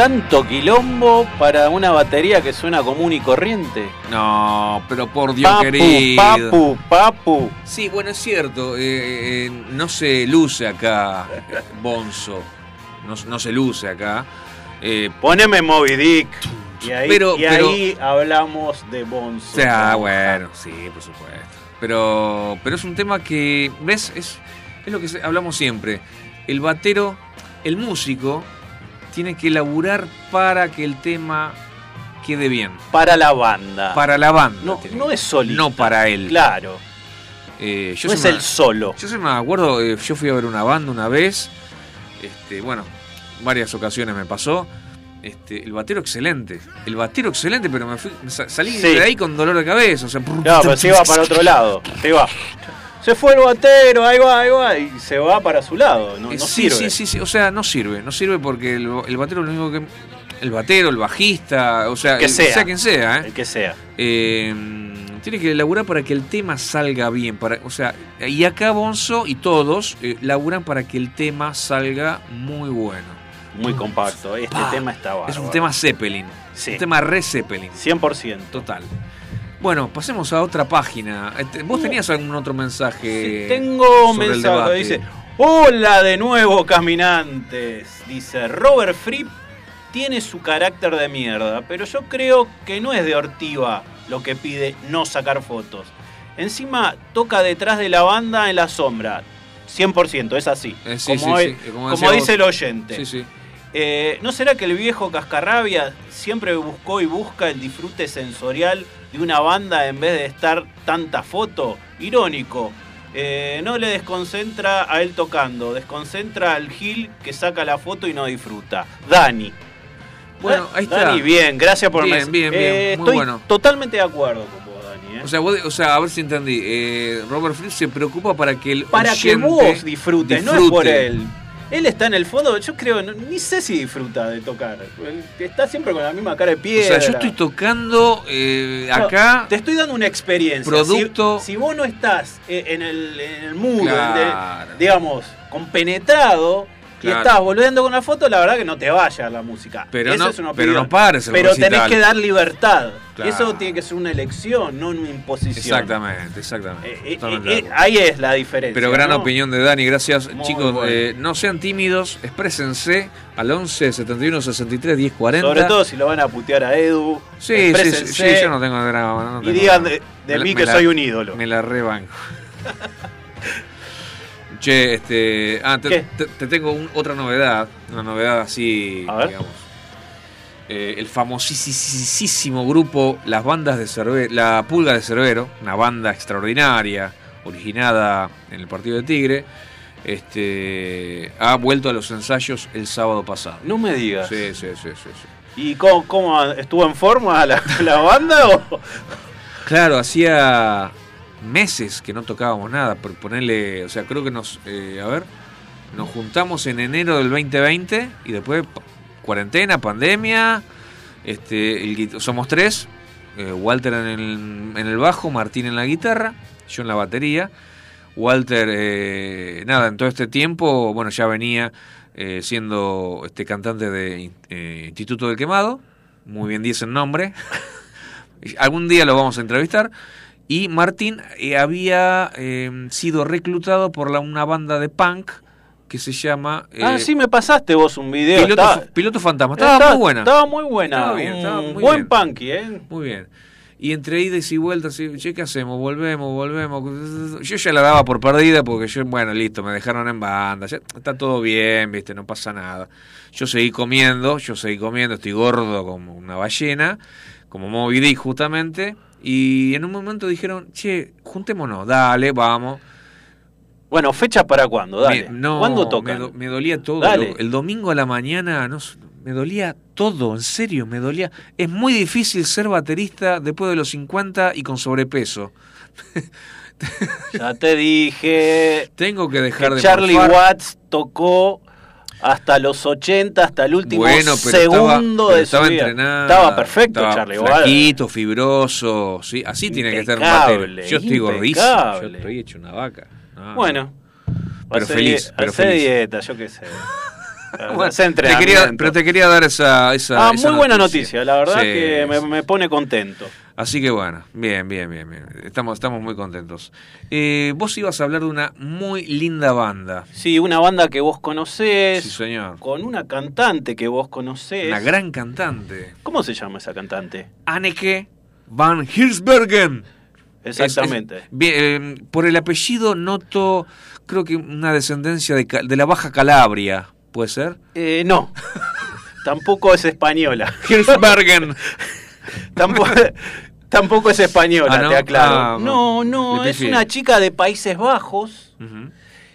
Tanto quilombo para una batería que suena común y corriente.
No, pero por Dios
Papu,
querido.
papu, papu.
Sí, bueno, es cierto. eh, eh, no se luce acá, eh, Bonzo. No, no se luce acá. Eh,
Poneme Moby Dick. Y ahí,
Pero-
y
pero-
ahí hablamos de Bonzo.
o sea, bueno, sí, por supuesto. Pero, pero es un tema que, ¿ves? Es, es lo que hablamos siempre. El batero, el músico, tiene que laburar para que el tema quede bien.
Para la banda.
Para la banda.
no, es solista.
No para él.
Claro.
Eh, yo
no es el solo.
Yo sí me acuerdo, eh, yo fui a ver una banda una vez, este, bueno, varias ocasiones me pasó. Este, el batero excelente, el batero excelente, pero me, fui- salí
Sí.
de ahí con dolor de cabeza, o sea,
No, pero se iba para otro lado. Se iba. Se fue el batero, ahí va, ahí va, y se va para su lado. No,
Eh,
no
sí,
sirve.
sí, sí, sí, o sea, no sirve, no sirve porque el, el batero lo único que el batero, el bajista, o sea,
Que
el-
sea.
quien sea, ¿eh?
El que sea.
Eh, tiene que laburar para que el tema salga bien, para, o sea, y acá Bonzo y todos eh, laburan para que el tema salga muy bueno.
Muy compacto. Este
Pa.
tema está bárbaro.
Es un tema Zeppelin.
Sí.
Un tema re Zeppelin.
100%.
Total. Bueno, pasemos a otra página. Este, ¿Vos tenías algún otro mensaje?
Sí, tengo un mensaje. Dice: Hola de nuevo, caminantes. Dice: Robert Fripp tiene su carácter de mierda, pero yo creo que no es de Ortiva lo que pide no sacar fotos. Encima toca detrás de la banda en la sombra. 100%, es así.
Eh, sí,
como
sí,
el-
sí, como
como
decía
dice el oyente.
Sí, sí.
Eh, ¿No será que el viejo Cascarrabia siempre buscó y busca el disfrute sensorial de una banda en vez de estar tanta foto? Irónico. Eh, no le desconcentra a él tocando, desconcentra al Gil que saca la foto y no disfruta. Dani.
Bueno, ahí está.
Dani, bien, gracias por
Bien, bien, bien,
Eh,
muy
estoy
bueno.
totalmente de acuerdo con vos, Dani. ¿eh?
O sea, vos- o sea, a ver si entendí. Eh, Robert Fripp se preocupa para que el
Para que vos disfrutes, no es por
disfrute.
él. Él está en el fondo, yo creo, no- ni sé si disfruta de tocar. Él Está siempre con la misma cara de
O
piedra.
sea, yo estoy tocando eh,
No,
acá.
te estoy dando una experiencia.
Producto-
Si, si vos no estás eh, en el, en el
Claro.
digamos, compenetrado y estás volviendo con la foto, la verdad que no te vaya la música.
Pero
Esa
no-
es una
pero no pares el
Pero tenés que dar libertad.
Claro.
Eso tiene que ser una elección, no una imposición.
Exactamente, exactamente.
Eh, eh, eh, ahí es la diferencia.
Pero gran
¿no?
opinión de Dani, gracias.
Muy
Chicos,
bueno.
eh, no sean tímidos, exprésense al 11 71 63 10 40.
Sobre todo si lo van a putear a Edu.
Sí, sí, sí, yo no tengo drama. no
Y digan de, mí que soy un ídolo.
Me la rebanco. che, este. Ah, te,
¿Qué?
te- te tengo un- otra novedad. Una novedad así,
A ver.
digamos. Eh, el famosísimo grupo Las Bandas de Cerbero, La Pulga de Cerbero, una banda extraordinaria, originada en el partido de Tigre, este, ha vuelto a los ensayos el sábado pasado.
No me digas.
Sí, sí, sí, sí, sí.
¿Y cómo, cómo estuvo en forma la, la banda? O?
Claro, hacía meses que no tocábamos nada, por ponerle, o sea, creo que nos, eh, a ver, nos juntamos en enero del 2020 y después cuarentena, pandemia, este, somos tres, eh, Walter en el, en el bajo, Martín en la guitarra, yo en la batería. Walter, eh, nada, en todo este tiempo, bueno, ya venía eh, siendo este cantante de eh, Instituto del Quemado, muy bien dice el nombre. Algún día lo vamos a entrevistar. Y Martín eh, había eh, sido reclutado por la, una banda de punk que se llama eh,
ah, sí, me pasaste vos un video.
Piloto,
estaba,
Piloto Fantasma. Estaba, muy buena.
Estaba muy buena.
Estaba bien,
un
estaba muy
buen
bien.
punky, ¿eh?
Muy bien. Y entre idas y vueltas, y, che, ¿qué hacemos? Volvemos, volvemos. Yo ya la daba por perdida porque yo, bueno, listo, me dejaron en banda. ya está todo bien, viste, no pasa nada. Yo seguí comiendo, yo seguí comiendo, estoy gordo como una ballena, como Moby Dick justamente. Y en un momento dijeron, che, juntémonos, dale, vamos.
Bueno, ¿fecha para cuándo? Dale.
Me- no,
¿Cuándo
Me, do- me dolía todo.
Dale.
El domingo a la mañana no, me dolía todo, en serio, me dolía. Es muy difícil ser baterista después de los 50 y con sobrepeso.
Ya te dije.
Tengo que dejar
que
de
Charlie
morfar.
Watts tocó hasta los 80, hasta el último
Bueno, pero
segundo
estaba,
de
estaba
su vida.
entrenado.
Estaba perfecto,
estaba
Charlie
flaquito, fibroso, sí, así tiene que estar un batero. Yo estoy gordísimo, yo estoy hecho una vaca. No,
Bueno,
Pero feliz, pero feliz.
dieta, yo qué sé.
Bueno, te quería, pero te quería dar esa, esa
Ah,
esa
muy buena noticia, la verdad
Sí,
que me pone contento.
Así que bueno, bien, bien, bien, bien. Estamos, estamos muy contentos. Eh, vos ibas a hablar de una muy linda banda.
Sí, una banda que vos conocés,
Sí, señor.
con una cantante que vos conocés.
Una gran cantante.
¿Cómo se llama esa cantante?
Anneke van Hirsbergen.
Exactamente.
Es- es- bien, eh, por el apellido noto, creo que una descendencia de, de la Baja Calabria, ¿puede ser?
Eh, no, tampoco es española.
Hirsbergen.
tampoco, tampoco es española,
Ah, ¿no?
te aclaro.
Ah,
no, no, es una chica de Países Bajos.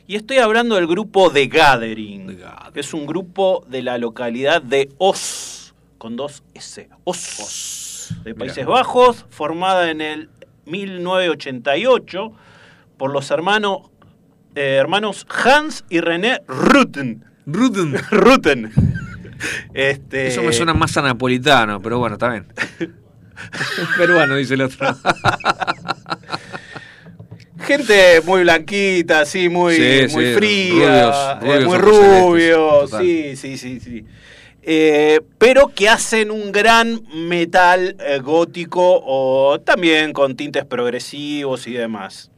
Y estoy hablando del grupo The Gathering.
The Gathering.
que Es un grupo de la localidad de Os, con dos S. Os. de
Mirá.
Países Bajos, formada en el 1988 por los hermanos, eh, hermanos Hans y René Rutten.
Ruden.
Rutten. Este,
Eso me suena más a napolitano, pero bueno, está bien. Peruano, dice el otro.
Gente muy blanquita, así, muy,
Sí,
muy
sí,
fría,
rubios,
eh, muy
total.
sí, sí, sí, sí. Eh, pero que hacen un gran metal eh, gótico o también con tintes progresivos y demás.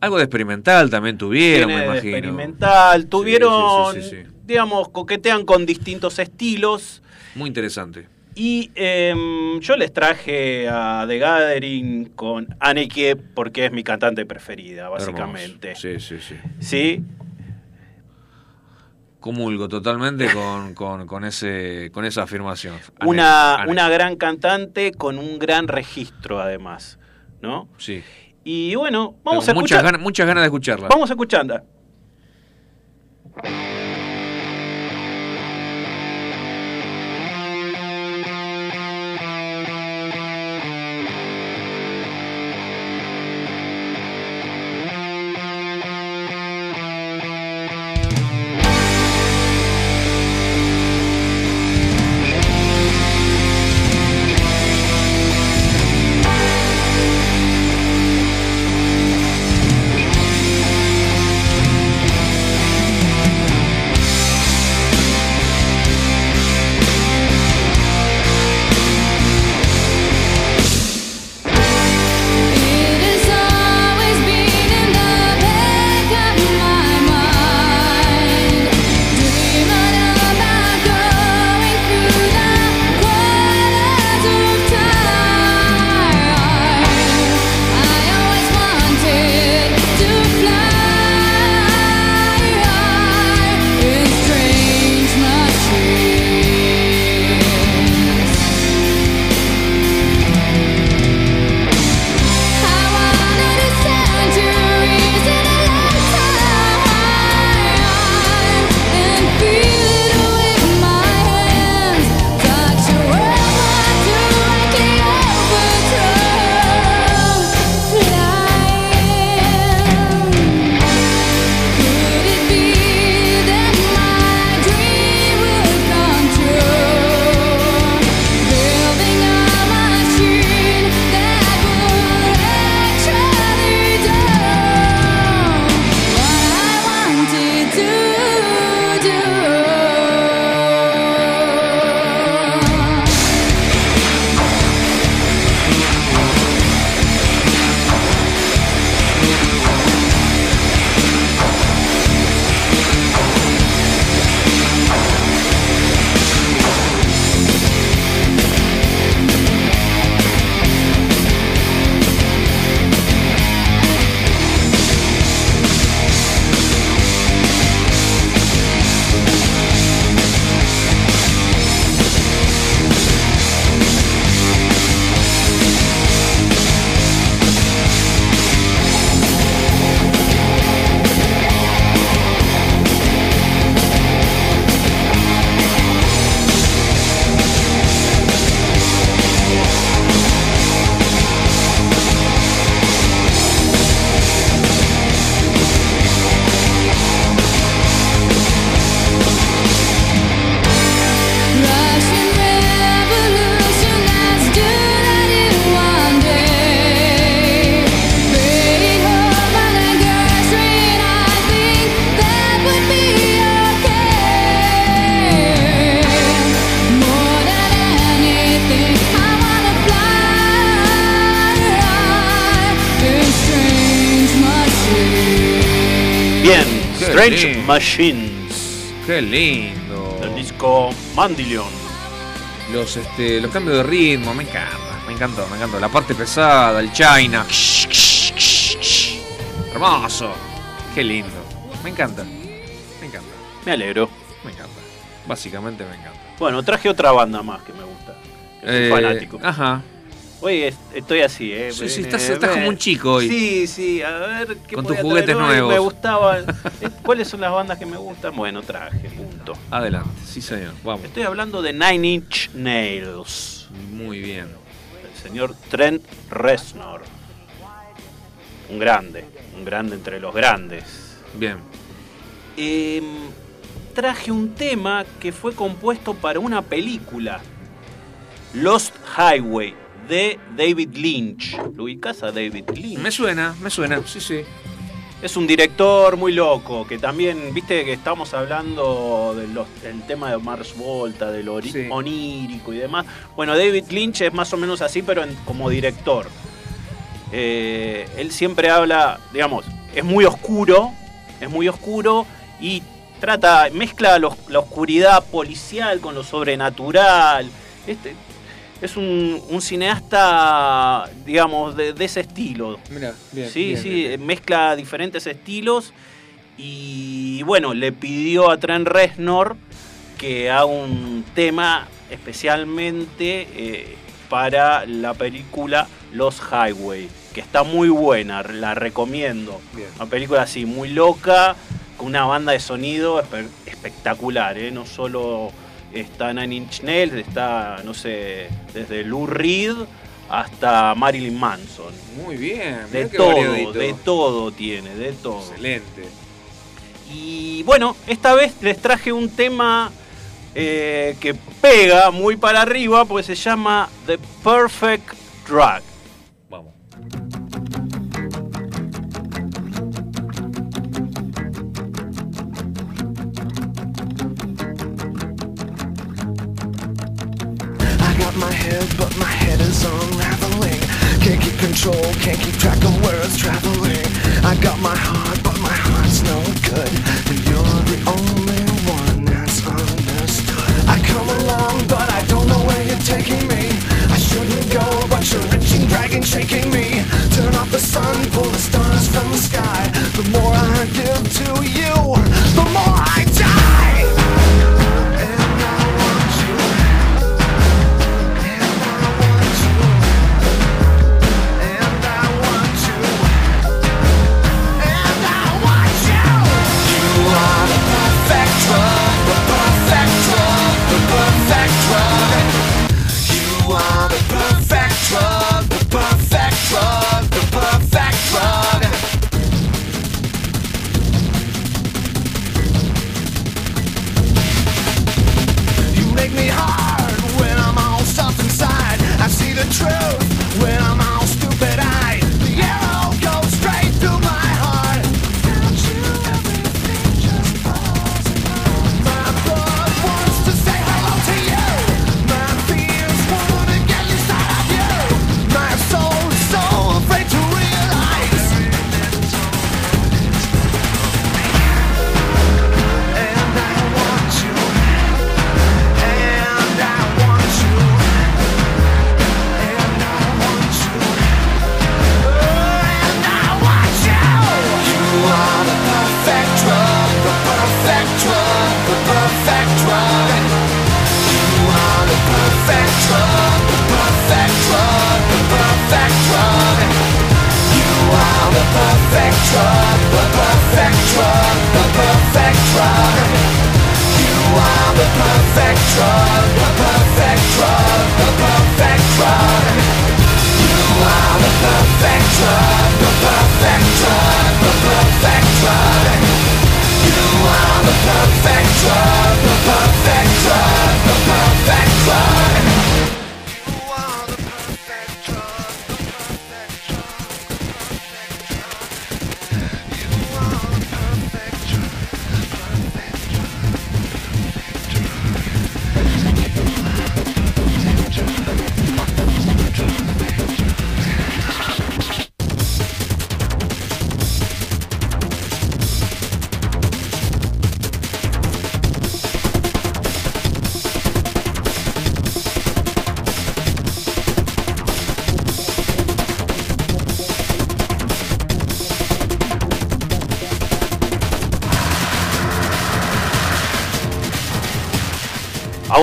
Algo de experimental también tuvieron,
Tiene
me
de
imagino.
experimental, tuvieron,
sí, sí, sí, sí.
Digamos, coquetean con distintos estilos.
Muy interesante.
Y em, yo les traje a The Gathering con Anneke porque es mi cantante preferida, básicamente.
Hermoso. Sí, sí, sí.
¿Sí?
Comulgo totalmente con, con, con ese, con esa afirmación.
Una, una gran cantante con un gran registro, además. ¿No?
Sí.
Y bueno, vamos
Tengo
a
muchas,
escuchar.
ganas, muchas ganas de escucharla.
Vamos a escuchar. Machines.
Qué lindo.
Del disco Mandilion.
Los, este, los cambios de ritmo, me encanta. Me encantó, me encantó. La parte pesada, el China. Hermoso. Qué lindo. Me encanta. Me encanta.
Me alegro.
Me encanta. Básicamente me encanta.
Bueno, traje otra banda más que me gusta. que Soy
Eh,
fanático.
Ajá.
Hoy es- estoy así, ¿eh?
Sí, sí, estás- como un chico hoy.
Sí, sí, a ver qué
Con tus juguetes
traer
nuevos.
Me gustaban. Eh, ¿Cuáles son las bandas que me gustan? Bueno, traje, punto.
Adelante. Sí, señor. Vamos.
Estoy hablando de Nine Inch Nails.
Muy bien.
El señor Trent Reznor. Un grande, un grande entre los grandes.
Bien.
Em, traje un tema que fue compuesto para una película, Lost Highway, de David Lynch. ¿Lo ubicás a David Lynch?
Me suena, me suena. Sí, sí.
Es un director muy loco, que también, viste que estamos hablando del tema de Mars Volta, del
Sí.
onírico y demás. Bueno, David Lynch es más o menos así, pero en- como director. Eh, él siempre habla, digamos, es muy oscuro, es muy oscuro y trata, mezcla los- la oscuridad policial con lo sobrenatural. Este, es un, un cineasta, digamos, de, de ese estilo.
Mira, bien.
Sí,
bien,
sí,
bien,
mezcla diferentes estilos y bueno, le pidió a Trent Reznor que haga un tema especialmente eh, para la película Los Highway, que está muy buena, la recomiendo. Una película así, muy loca, con una banda de sonido espe- espectacular, ¿eh? no solo está Nine Inch Nails, está, no sé, desde Lou Reed hasta Marilyn Manson.
Muy bien.
De todo,
variadito.
de todo tiene, de todo.
Excelente.
Y bueno, esta vez les traje un tema eh, que pega muy para arriba, pues se llama The Perfect Drug.
My head, but my head is unraveling. Can't keep control, can't keep track of where it's traveling. I got my heart, but my heart's no good. And you're the only one that's understood. I come along, but I don't know where you're taking me. I shouldn't go, but you're reaching, dragging, shaking me. Turn off the sun, pull the stars from the sky. The more I give to you, the more I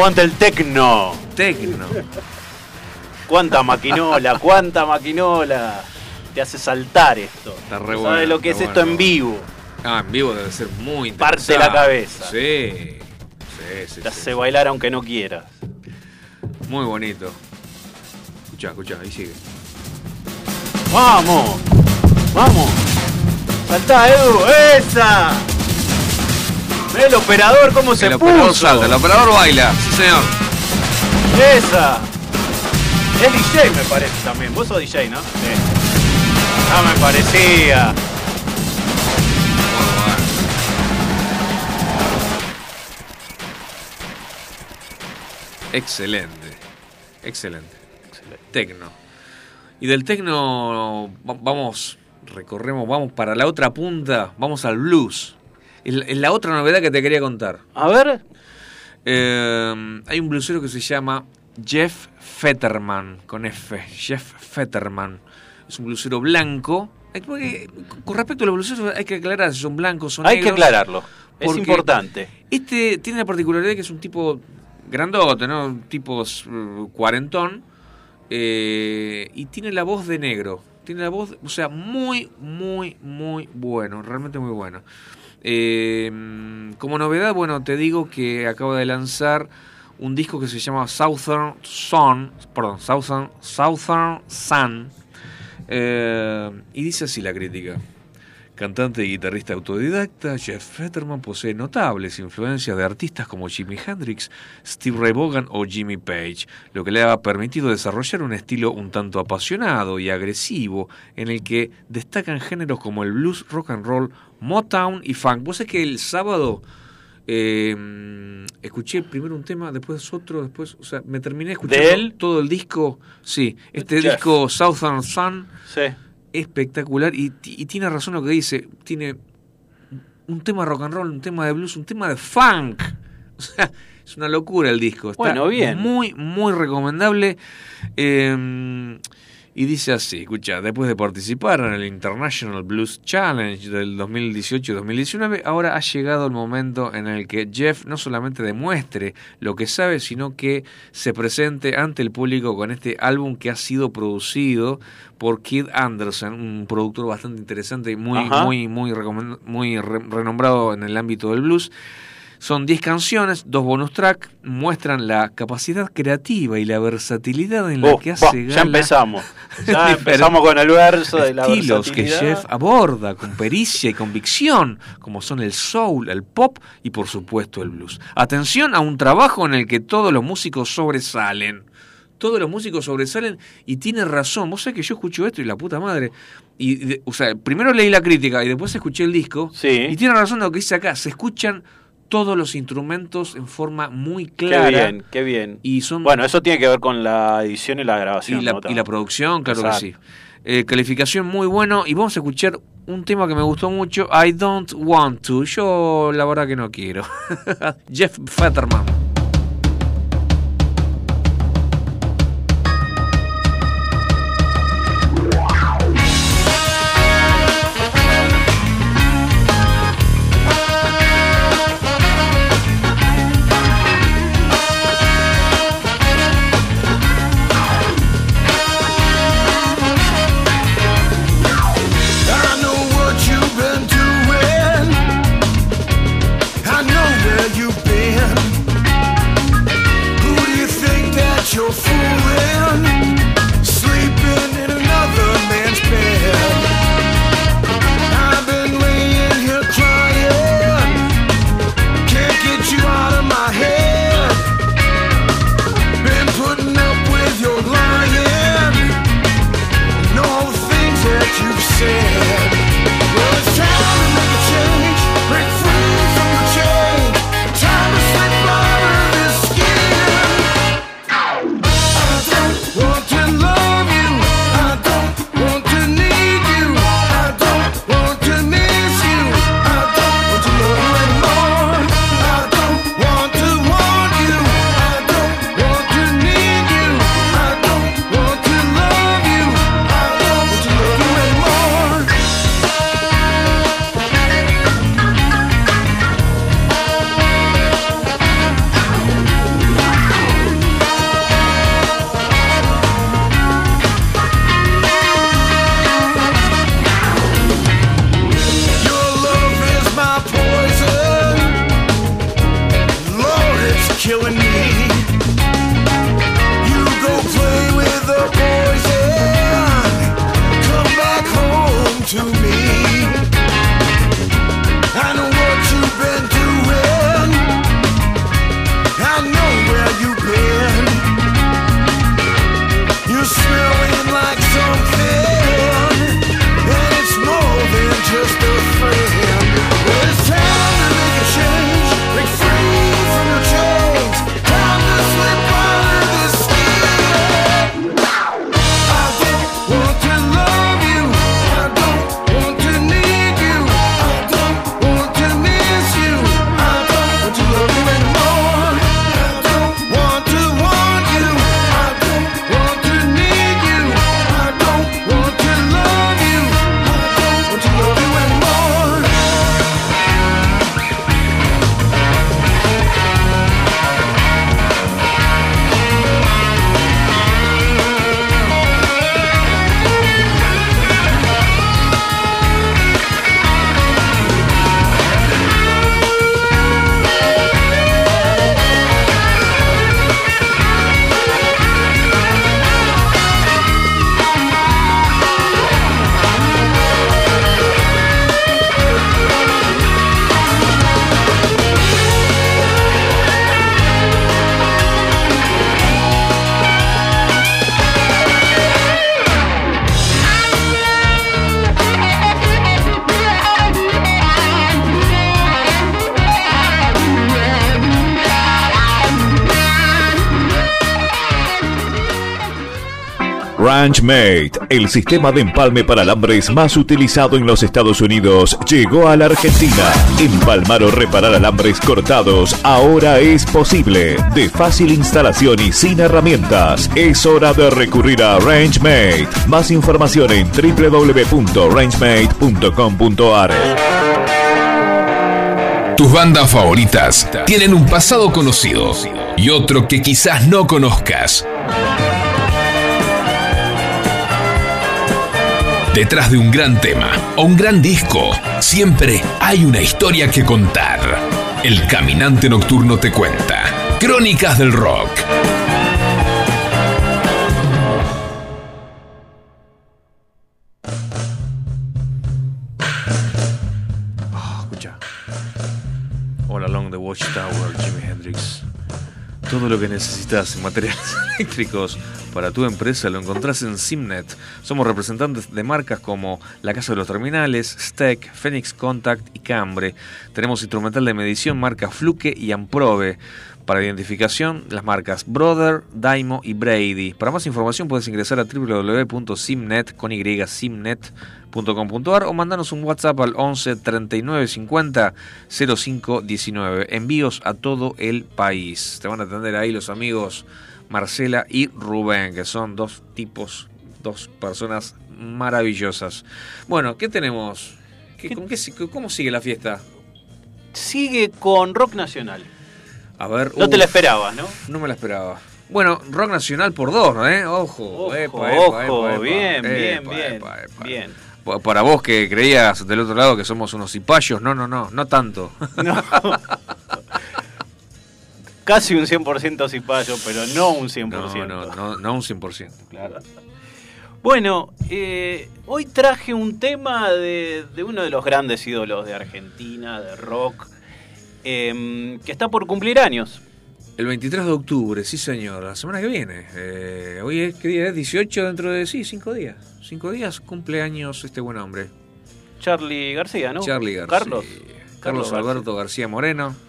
Aguanta el tecno.
Tecno.
Cuánta maquinola, cuánta maquinola. Te hace saltar esto.
Está re
¿Sabes
bueno,
lo que es esto en vivo?
Ah, en vivo debe ser muy
Parte
interesante.
la cabeza.
Sí. Sí, sí,
Te
sí.
hace bailar aunque no quieras.
Muy bonito. Escuchá, escuchá, ahí sigue.
¡Vamos! ¡Vamos! ¡Saltá, Edu! ¡Esa! El operador cómo se
el
puso.
operador salta, el operador baila. Sí, señor.
¡Esa! Es DJ me parece también. Vos sos DJ, ¿no? Sí. Ah, me parecía.
Excelente. Excelente. Tecno. Y del tecno va- vamos, recorremos, vamos para la otra punta, vamos al blues. Es la- otra novedad que te quería contar.
A ver.
Eh, hay un bluesero que se llama Jeff Fetterman, con F. Jeff Fetterman. Es un bluesero blanco. Hay que- Con respecto a los blueseros hay que aclarar si son blancos o
Hay que
negros.
aclararlo. Es importante.
Este tiene la particularidad que es un tipo grandote, ¿no? Un tipo eh, cuarentón. eh, y tiene la voz de negro. Tiene la voz, o sea, muy, muy, muy bueno. Realmente muy bueno. Eh, como novedad, bueno, te digo que acaba de lanzar un disco que se llama Southern Sun. Perdón, Southern, Southern Sun. Eh, y dice así la crítica. Cantante y guitarrista autodidacta, Jeff Fetterman posee notables influencias de artistas como Jimi Hendrix, Steve Ray Vaughan o Jimmy Page, lo que le ha permitido desarrollar un estilo un tanto apasionado y agresivo en el que destacan géneros como el blues, rock and roll, Motown y funk. Vos sabés que el sábado eh, escuché primero un tema, después otro, después, o sea, me terminé escuchando
¿De él?
todo el disco. Sí, este
Jeff.
disco Southern Sun
Sí.
espectacular y, ti- y tiene razón lo que dice. Tiene un tema rock and roll, un tema de blues, un tema de funk. O sea, es una locura el disco. Está
Bueno, bien.
Muy, muy recomendable. Eh, y dice así, escucha, después de participar en el International Blues Challenge del 2018-2019, ahora ha llegado el momento en el que Jeff no solamente demuestre lo que sabe, sino que se presente ante el público con este álbum que ha sido producido por Kid Anderson, un productor bastante interesante y muy,
Ajá.
muy, muy, muy re- renombrado en el ámbito del blues. Son 10 canciones, dos bonus track, muestran la capacidad creativa y la versatilidad en la
Oh,
que hace
ya
gala
empezamos. Ya empezamos con el verso de la
estilos que. Jeff aborda con pericia y convicción, como son el soul, el pop y por supuesto el blues. Atención a un trabajo en el que todos los músicos sobresalen. Todos los músicos sobresalen y tiene razón. Vos sabés que yo escucho esto y la puta madre. Y, de- o sea, primero leí la crítica y después escuché el disco.
Sí.
Y tiene razón lo que dice acá. Se escuchan todos los instrumentos en forma muy clara.
Qué bien, qué bien.
Y son
Bueno, eso tiene que ver con la edición y la grabación.
y la,
¿no?
y la producción, claro
Exacto.
que sí. Eh, calificación muy bueno. Y vamos a escuchar un tema que me gustó mucho, I Don't Want To. Yo la verdad que no quiero. Jeff Fetterman.
Ranchmate, el sistema de empalme para alambres más utilizado en los Estados Unidos, llegó a la Argentina. Empalmar o reparar alambres cortados ahora es posible. De fácil instalación y sin herramientas. Es hora de recurrir a Ranchmate. Más información en www.rangemate.com.ar.
Tus bandas favoritas tienen un pasado conocido y otro que quizás no conozcas. Detrás de un gran tema o un gran disco, siempre hay una historia que contar. El Caminante Nocturno te cuenta. Crónicas del Rock.
Escucha. All Along the Watchtower, Jimi Hendrix. Todo lo que necesitas en materiales eléctricos para tu empresa lo encontrás en Simnet. Somos representantes de marcas como La Casa de los Terminales, Steck, Phoenix Contact y Cambre. Tenemos instrumental de medición marcas Fluke y Amprobe. Para identificación, las marcas Brother, Daimo y Brady. Para más información puedes ingresar a www.simnet con y, simnet.com.ar o mandanos un WhatsApp al 11 39 50 05 19. Envíos a todo el país. Te van a atender ahí los amigos Marcela y Rubén, que son dos tipos, dos personas maravillosas. Bueno, ¿qué tenemos? ¿Qué- con qué si- ¿Cómo sigue la fiesta?
Sigue con rock nacional.
A ver.
No te la
uf,
esperabas, ¿no?
No me la esperaba. Bueno, rock nacional por dos, ¿eh? Ojo,
Ojo,
epa,
ojo,
epa, epa,
bien, bien, bien,
Para vos que creías del otro lado que somos unos cipayos, no, no, no, no tanto.
No. Casi un 100% cipayo, pero no un 100%.
No, no, no, no un 100%, claro.
Bueno, eh, hoy traje un tema de, de uno de los grandes ídolos de Argentina, de rock, em, que está por cumplir años.
El 23 de octubre, sí señor, la semana que viene. Eh, hoy es, ¿qué día es? 18 dentro de, sí, 5 días. 5 días cumpleaños este buen hombre.
Charlie García, ¿no?
Charlie García.
Carlos.
Carlos
Carlos
Alberto García Moreno.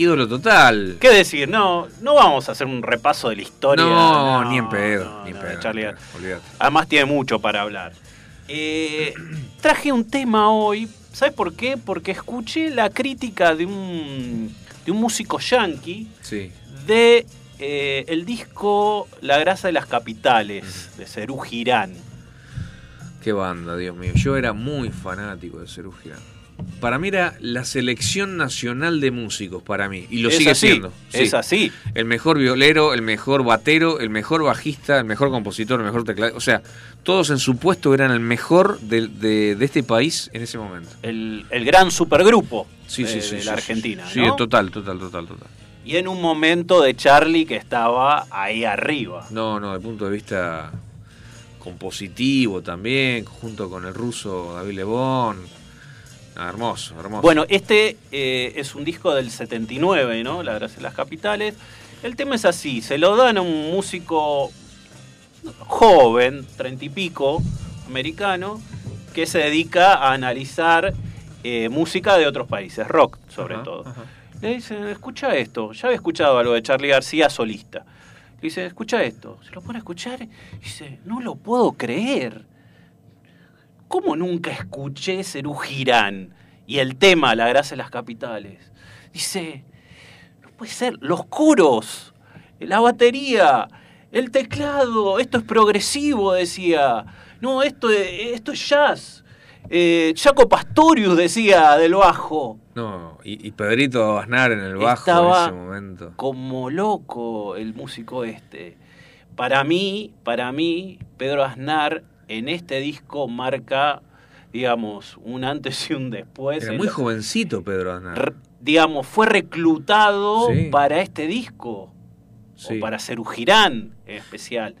Ídolo total.
¿Qué decir? No, no vamos a hacer un repaso de la historia.
No, ni en pedo,
no,
ni en pedo,
Charlie
pedo.
Además tiene mucho para hablar. Eh, traje un tema hoy, ¿sabes por qué? Porque escuché la crítica de un, de un músico yankee
Sí.
de eh, el disco La grasa de las capitales, de Cerú Girán.
Qué banda, Dios mío. Yo era muy fanático de Cerú Girán. Para mí era la selección nacional de músicos, para mí. Y lo
Es
sigue
así,
siendo. Sí.
Es así.
El mejor violero, el mejor batero, el mejor bajista, el mejor compositor, el mejor teclado. O sea, todos en su puesto eran el mejor de, de- de este país en ese momento.
El, el gran supergrupo
Sí,
de,
sí, sí.
de la Argentina.
Sí,
¿no?
total, total, total, total.
Y en un momento de Charlie que estaba ahí arriba.
No, no, de punto de vista compositivo también, junto con el ruso David Lebón. Ah, hermoso, hermoso.
Bueno, este eh, es un disco del 79, ¿no? La Gracia de las Capitales. El tema es así, se lo dan a un músico joven, treinta y pico, americano, que se dedica a analizar eh, música de otros países, rock sobre
Ajá,
todo.
ajá.
Le dicen, escucha esto, ya había escuchado algo de Charlie García solista. Le dice, escucha esto. Se lo pone a escuchar y dice, no lo puedo creer. ¿Cómo nunca escuché Cerú Girán y el tema La Gracia de las Capitales? Dice, no puede ser, los coros, la batería, el teclado, esto es progresivo, decía. No, esto, es- esto es jazz. Eh, Jaco Pastorius decía del bajo.
No, y, y Pedrito Aznar en el bajo
Estaba
en ese momento.
como loco el músico este. Para mí, para mí, Pedro Aznar en este disco marca, digamos, un antes y un después.
Era muy jovencito Pedro Aznar.
digamos, fue reclutado
Sí.
para este disco.
Sí.
O para Cerú Girán en especial.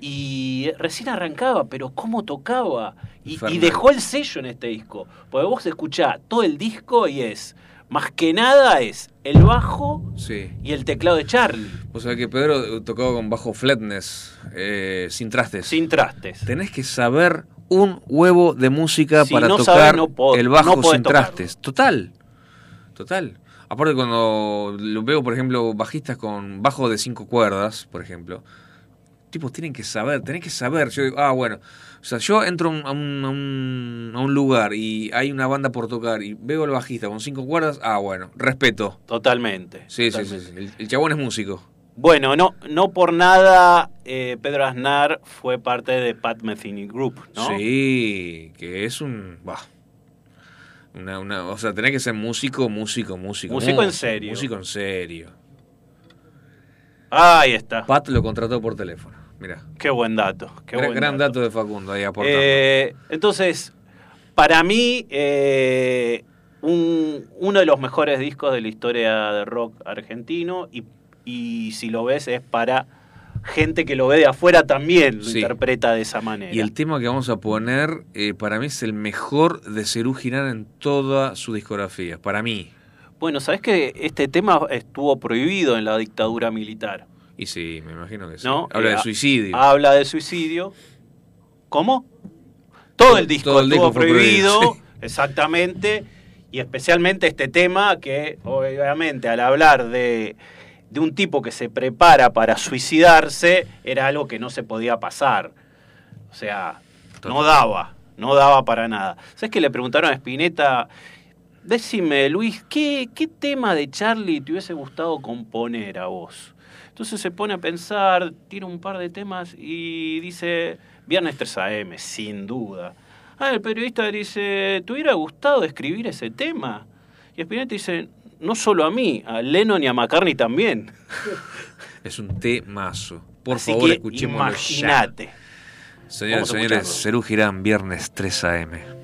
Y recién arrancaba, pero cómo tocaba. Y, y dejó el sello en este disco. Porque vos escuchás todo el disco y es, más que nada es el bajo
Sí.
y el teclado de Charlie,
O sea que Pedro tocaba con bajo flatness, eh, sin trastes.
sin trastes.
Tenés que saber un huevo de música
Si
para
no
tocar
no
el bajo
no
sin
tocarlo.
trastes. Total. Total. Aparte cuando lo veo, por ejemplo, bajistas con bajo de cinco cuerdas, por ejemplo, tipos tienen que saber, tenés que saber. Yo digo, ah, bueno, o sea, yo entro a un, a un- a lugar y hay una banda por tocar y veo al bajista con cinco cuerdas, ah, bueno, respeto.
Totalmente.
Sí, sí,
totalmente.
sí, sí. El, el chabón es músico.
Bueno, no, no por nada eh, Pedro Aznar fue parte de Pat Metheny Group, ¿no?
Sí, que es un... bah, una, una, o sea, tenés que ser músico, músico, músico.
Músico en serio.
Músico en serio.
Ahí está.
Pat lo contrató por teléfono. Mira.
Qué buen dato. Qué
Gran,
buen
gran dato de Facundo ahí aportando.
Eh, entonces, para mí, eh, un- uno de los mejores discos de la historia de rock argentino y, y si lo ves es para gente que lo ve de afuera también lo
Sí.
interpreta de esa manera.
y el tema que vamos a poner, eh, para mí es el mejor de Cerú Girán en toda su discografía. Para mí.
Bueno, ¿sabes que este tema estuvo prohibido en la dictadura militar?
Y sí, me imagino que sí.
¿no?
Habla
Eh,
de suicidio.
Habla de suicidio. ¿Cómo? Todo el disco
Todo el
estuvo
disco
prohibido,
prohibido, sí.
exactamente, y especialmente este tema que obviamente al hablar de, de un tipo que se prepara para suicidarse era algo que no se podía pasar. O sea, no daba, no daba para nada. ¿Sabes que le preguntaron a Spinetta, decime Luis, ¿qué, ¿qué tema de Charlie te hubiese gustado componer a vos? Entonces se pone a pensar, tira un par de temas y dice, Viernes 3 AM, sin duda. Ah, el periodista dice, ¿te hubiera gustado escribir ese tema? Y Spinetta dice, no solo a mí, a Lennon y a McCartney también.
Es un temazo. Por
Así
favor, ya.
imagínate. A
señores. Cerú Girán, viernes 3 AM.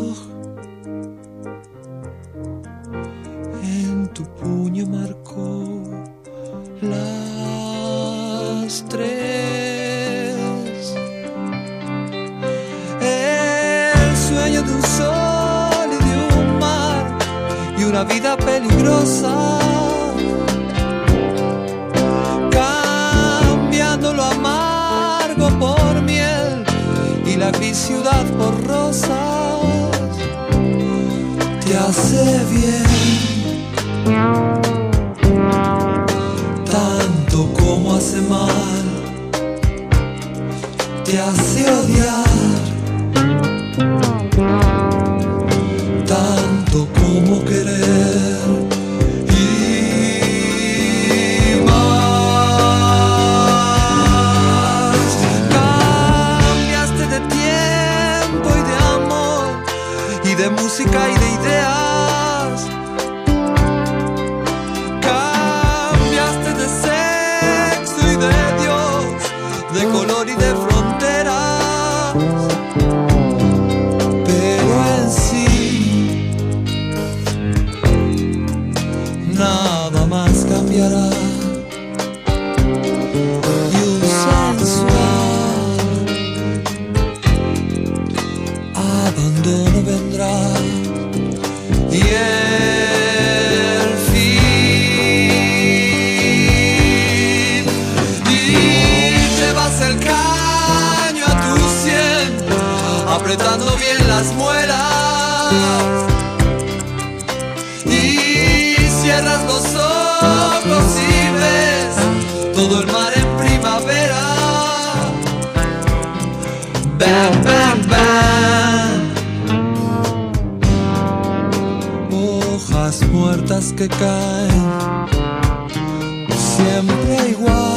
marcó las tres. El sueño de un sol y de un mar y una vida peligrosa. Cambiando lo amargo por miel y la gris ciudad por rosas te hace bien como hace mal te hace odiar tanto como querer y más. Las muelas. Y cierras los ojos y ves todo el mar en primavera. Bam, bam, bam. Hojas muertas que caen, siempre igual.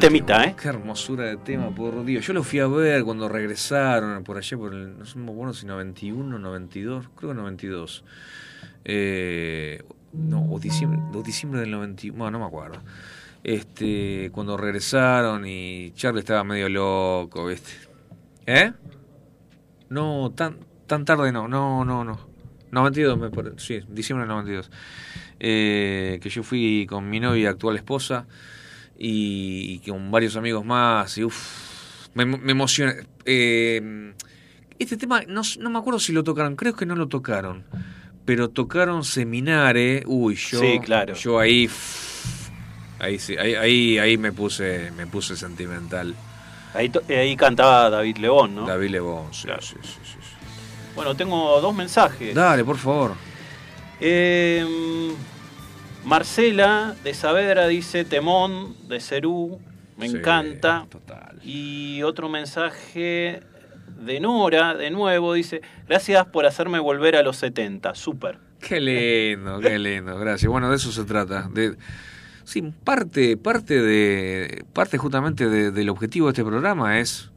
Temita, ¿eh?
Qué hermosura de tema, por Dios. Yo lo fui a ver cuando regresaron, por allá, por el, no sé muy bueno si 91, 92, creo que 92. Eh, no, o diciembre, o diciembre del 91, bueno, no me acuerdo. Este, cuando regresaron y Charlie estaba medio loco, ¿viste? ¿Eh? No, tan, tan tarde no, no, no, no. 92, me sí, diciembre del 92. Eh, que yo fui con mi novia, actual esposa, y, y con varios amigos más, y uff, me, me emociona. Eh, este tema, no, no me acuerdo si lo tocaron, creo que no lo tocaron, pero tocaron Seminare, uy, yo,
Sí, claro.
yo ahí, ahí sí, ahí, ahí, ahí me puse, me puse sentimental.
Ahí, eh, ahí cantaba David León, ¿no?
David sí,
Claro.
sí, sí, sí, sí.
Bueno, tengo dos mensajes.
Dale, por favor.
Eh, Marcela de Saavedra dice Temón de Cerú, me
Sí,
encanta.
Total.
Y otro mensaje de Nora, de nuevo, dice, gracias por hacerme volver a los 70, súper.
Qué lindo, qué lindo, gracias. Bueno, de eso se trata. De, sí, parte, parte de, parte justamente de- del objetivo de este programa es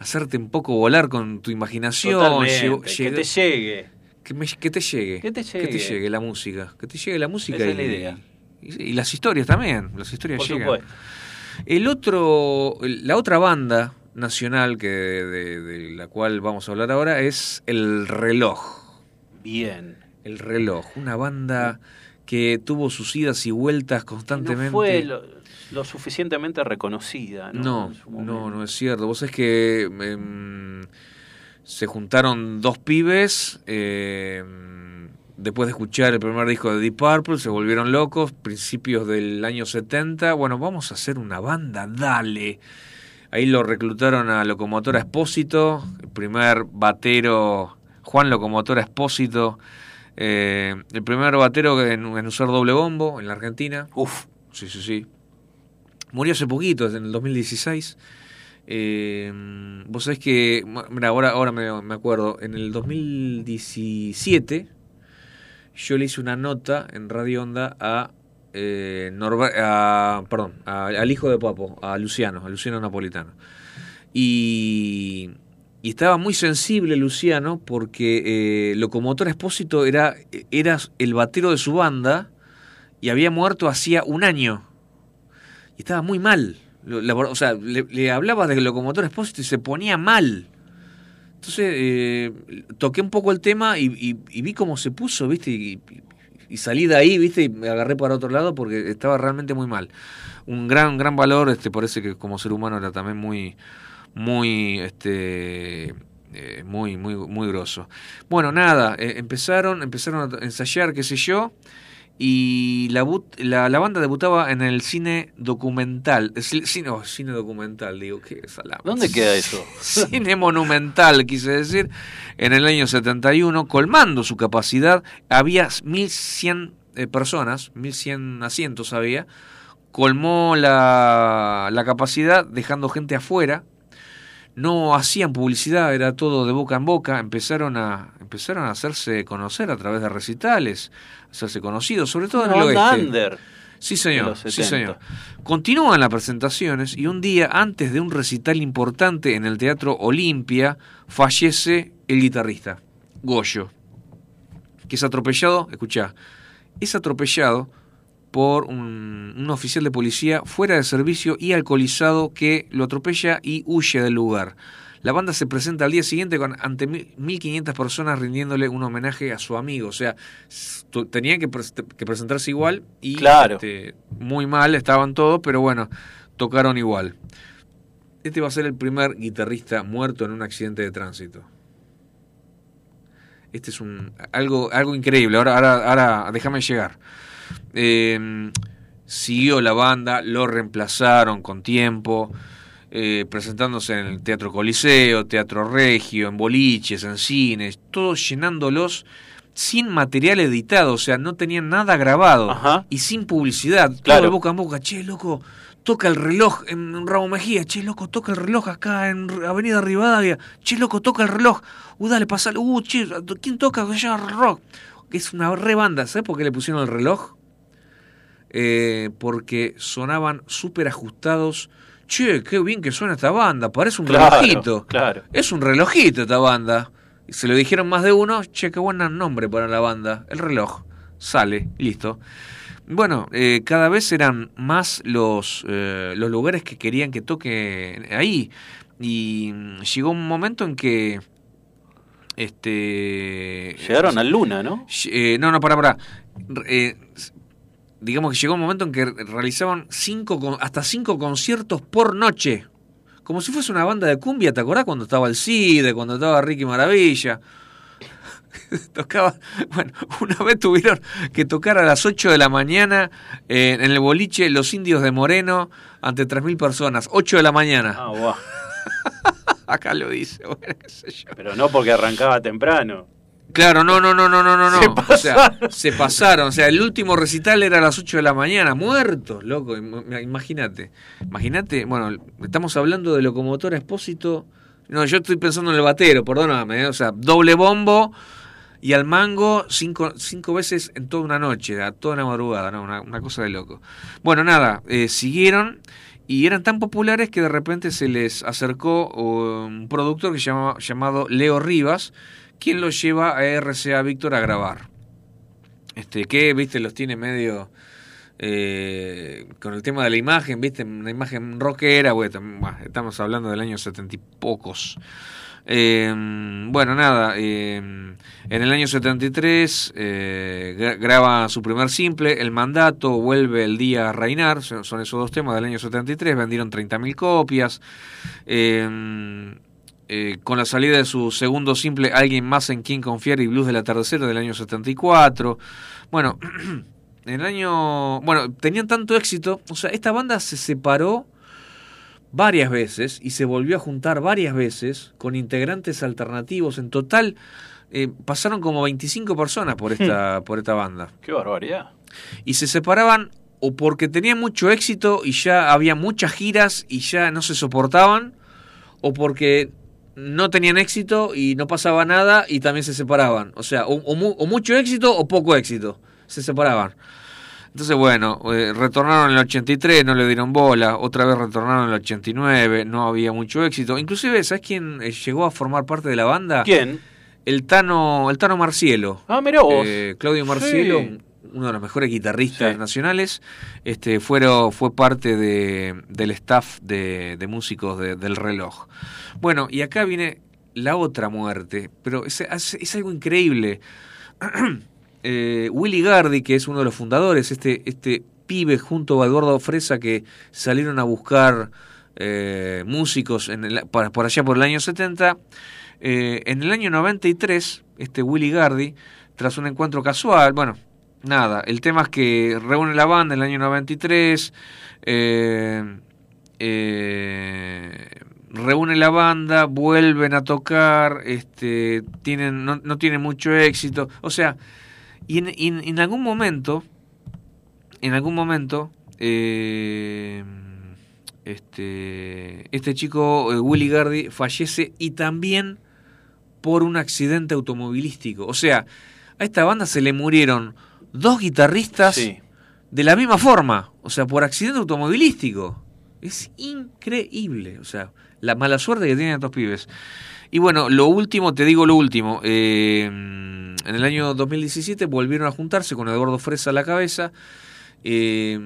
hacerte un poco volar con tu imaginación, llevo-
que te llegue.
Que, me- que te llegue,
Que te llegue.
la música, que te llegue la música
Esa
y,
es la idea.
y- y las historias también, las historias
Por
llegan.
supuesto.
El otro, la otra banda nacional que de, de la cual vamos a hablar ahora es El Reloj.
Bien.
El reloj, una banda que tuvo sus idas y vueltas constantemente.
No fue lo, lo suficientemente reconocida, ¿no?
no, no, no es cierto. Vos es que em, se juntaron dos pibes em, después de escuchar el primer disco de Deep Purple, se volvieron locos, principios del año 70. Bueno, vamos a hacer una banda, dale. Ahí lo reclutaron a Locomotora Espósito, el primer batero, Juan Locomotora Espósito, eh, el primer batero en, en usar doble bombo en la Argentina.
Uf,
Sí, sí, sí. Murió hace poquito, en el 2016. Eh, vos sabés que, mira, ahora, ahora me, me acuerdo, en el 2017 yo le hice una nota en Radio Onda a, eh, Norber- a- perdón, a- al hijo de Papo, a Luciano, a Luciano Napolitano. Y, y estaba muy sensible Luciano porque eh, Locomotor Espósito era, era el batero de su banda y había muerto hacía un año. Y estaba muy mal, o sea, le, hablaba del locomotor Espósito y se ponía mal. Entonces eh, toqué un poco el tema y, vi cómo se puso, ¿viste? Y salí de ahí, ¿viste? Y me agarré para otro lado porque estaba realmente muy mal. Un gran, gran valor, este, parece que como ser humano era también muy, muy, este, eh, muy, muy, muy grosso. Bueno, nada, eh, empezaron, empezaron a ensayar, qué sé yo, y la, but- la, la banda debutaba en el cine documental, ci- cine, oh, cine documental, digo, qué salame.
¿Dónde queda eso?
Cine monumental, quise decir, en el año 71, colmando su capacidad, había 1100 eh, personas, 1100 asientos había, colmó la, la capacidad dejando gente afuera, no hacían publicidad, era todo de boca en boca, empezaron a, empezaron a hacerse conocer a través de recitales, hacerse conocidos, sobre todo en el oeste.
under.
Sí, señor. Sí,
70.
señor. Continúan las presentaciones y un día antes de un recital importante en el Teatro Olimpia, fallece el guitarrista, Goyo, que es atropellado, escuchá, es atropellado por un, un oficial de policía fuera de servicio y alcoholizado que lo atropella y huye del lugar. La banda se presenta al día siguiente con ante mil- 1500 personas rindiéndole un homenaje a su amigo. O sea, tenían que presentarse igual y
Claro.
este, muy mal estaban todos, pero bueno, tocaron igual. Este va a ser el primer guitarrista muerto en un accidente de tránsito. Este es un algo algo increíble. Ahora ahora ahora déjame llegar. Eh, siguió la banda, lo reemplazaron con tiempo, eh, presentándose en el Teatro Coliseo, Teatro Regio, en boliches, en cines, todos llenándolos sin material editado, o sea, no tenían nada grabado
Ajá.
y sin publicidad, todo
Claro.
de boca en boca, che, loco, toca el reloj en Ramo Mejía, che, loco, toca el reloj acá en Avenida Rivadavia, che, loco, toca el reloj, uh, dale, pasale, uh, che, ¿quién toca? Llama rock, que es una re banda, ¿sabes por qué le pusieron el reloj? Eh, porque sonaban súper ajustados. Che, qué bien que suena esta banda, parece un
Claro,
relojito.
claro.
Es un relojito esta banda. Y se lo dijeron más de uno, che, qué buen nombre para la banda. El reloj. Sale, listo. Bueno, eh, cada vez eran más los, eh, los lugares que querían que toque ahí. Y llegó un momento en que... Este.
Llegaron a Luna, ¿no?
Eh, no, no, pará, pará. Eh, digamos que llegó un momento en que realizaban cinco, hasta cinco conciertos por noche. Como si fuese una banda de cumbia, ¿te acordás cuando estaba el CIDE, cuando estaba Ricky Maravilla? Tocaba, bueno, una vez tuvieron que tocar a las 8 de la mañana eh, en el boliche Los Indios de Moreno ante 3.000 personas. 8 de la mañana.
Ah, guau.
Acá lo dice, bueno, qué sé yo.
Pero no porque arrancaba temprano.
Claro, no, no, no, no, no, no, no.
Se
O sea, se pasaron. O sea, el último recital era a las 8 de la mañana. Muertos, loco. im- Imagínate. Imagínate, bueno, estamos hablando de locomotora expósito. No, yo estoy pensando en el batero, perdóname. ¿eh? O sea, doble bombo y al mango cinco, cinco veces en toda una noche, a toda una madrugada, ¿no? Una, una cosa de loco. Bueno, nada, eh, siguieron y eran tan populares que de repente se les acercó uh, un productor que se llama, llamado Leo Rivas, quien los lleva a RCA Víctor a grabar. Este, que, viste, los tiene medio eh, con el tema de la imagen, viste, una imagen rockera, bueno, estamos hablando del año setenta y pocos. Eh, bueno, nada, eh, en el año 73 eh, gra- graba su primer simple, El Mandato, Vuelve el Día a Reinar, son, son esos dos temas del año 73, vendieron 30.000 copias. Eh, con la salida de su segundo simple, Alguien más en quien confiar y Blues del atardecer del año 74. Bueno, en el año... Bueno, tenían tanto éxito, o sea, esta banda se separó varias veces y se volvió a juntar varias veces con integrantes alternativos. En total eh, pasaron como 25 personas por esta, por esta banda.
Qué barbaridad.
Y se separaban o porque tenían mucho éxito y ya había muchas giras y ya no se soportaban, o porque no tenían éxito y no pasaba nada y también se separaban. O sea, o, o mu- o mucho éxito o poco éxito. Se separaban. Entonces, bueno, eh, retornaron en el 83, no le dieron bola, otra vez retornaron en el 89, no había mucho éxito. Inclusive, ¿sabes quién eh, llegó a formar parte de la banda?
¿Quién?
El Tano, el Tano Marcielo.
Ah, mirá vos.
Eh, Claudio Marcielo,
Sí.
uno de los mejores guitarristas nacionales, este, fueron, fue parte de, del staff de, de músicos de- del reloj. Bueno, y acá viene la otra muerte, pero es, algo increíble. Eh, Willy Gardi, que es uno de los fundadores, este, este pibe junto a Eduardo Fresa que salieron a buscar eh, músicos en el- por, por allá por el año 70, eh, en el año 93, este Willy Gardi, tras un encuentro casual, bueno, nada, el tema es que reúne la banda en el año 93, eh, eh, reúne la banda, vuelven a tocar, este, tienen, no, no tienen mucho éxito, o sea, y en, y en- en algún momento, en algún momento, eh, este, este chico, eh, Willy Gardi, fallece y también por un accidente automovilístico. O sea, a esta banda se le murieron dos guitarristas de la misma forma, o sea, por accidente automovilístico. Es increíble, o sea, la mala suerte que tienen estos pibes. Y bueno, lo último, te digo lo último, eh, en el año 2017 volvieron a juntarse con Eduardo Fresa a la cabeza. eh,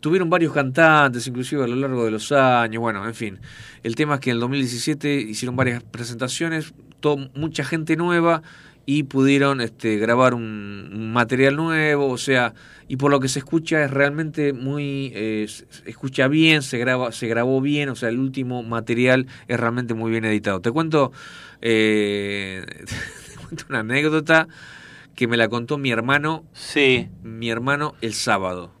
tuvieron varios cantantes, inclusive a lo largo de los años, bueno, en fin. El tema es que en el 2017 hicieron varias presentaciones, to- mucha gente nueva y pudieron este, grabar un, un material nuevo, o sea, y por lo que se escucha es realmente muy, eh, se escucha bien, se graba, se grabó bien, o sea, el último material es realmente muy bien editado. Te cuento, eh, te cuento una anécdota que me la contó mi hermano,
sí.
mi hermano el sábado.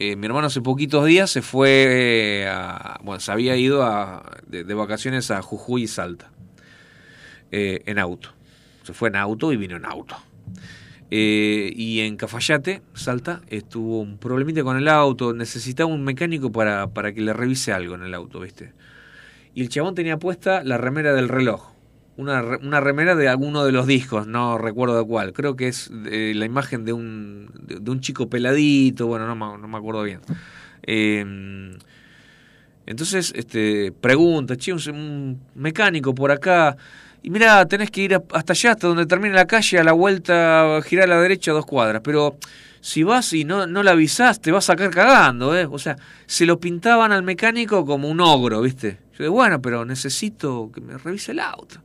Eh, mi hermano hace poquitos días se fue a, bueno, se había ido a, de, de vacaciones a Jujuy y Salta en auto. Se fue en auto y vino en auto. Eh, y en Cafayate, Salta, estuvo un problemita con el auto, necesitaba un mecánico para, para que le revise algo en el auto, ¿viste? Y el chabón tenía puesta la remera del reloj. Una, una remera de alguno de los discos, no recuerdo cuál. Creo que es eh, la imagen de un, de, un chico peladito, bueno, no, me- no me acuerdo bien. Eh, entonces, este, pregunta, che, un mecánico por acá. Y mira, tenés que ir hasta allá, hasta donde termine la calle, a la vuelta, girar a la derecha dos cuadras. Pero si vas y no, no la avisás, te vas a sacar cagando, ¿eh? O sea, se lo pintaban al mecánico como un ogro, ¿viste? Yo digo, bueno, pero necesito que me revise el auto.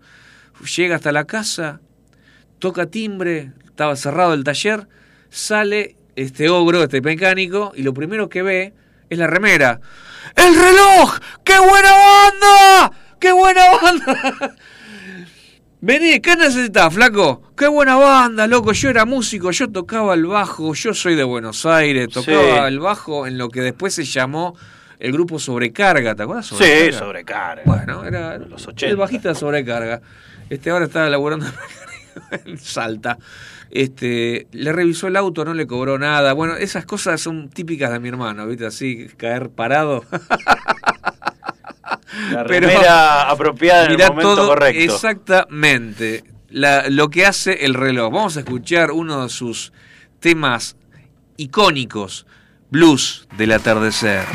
Llega hasta la casa, toca timbre, estaba cerrado el taller, sale este ogro, este mecánico, y lo primero que ve es la remera. ¡El reloj! ¡Qué buena banda! ¡Qué buena banda! Vení, ¿qué necesitas, flaco? ¡Qué buena banda, loco! Yo era músico, yo tocaba el bajo, yo soy de Buenos Aires, tocaba
Sí.
el bajo en lo que después se llamó el grupo Sobrecarga, ¿te acuerdas?
Sí, sobrecarga.
Bueno, era
Los
el
80.
bajista de Sobrecarga. Este ahora está laburando en Salta. Este, le revisó el auto, no le cobró nada. Bueno, esas cosas son típicas de mi hermano, ¿viste? Así, caer parado.
La
Pero-
remera apropiada en el momento
todo
correcto.
exactamente la- lo que hace el reloj. Vamos a escuchar uno de sus temas icónicos, Blues del atardecer.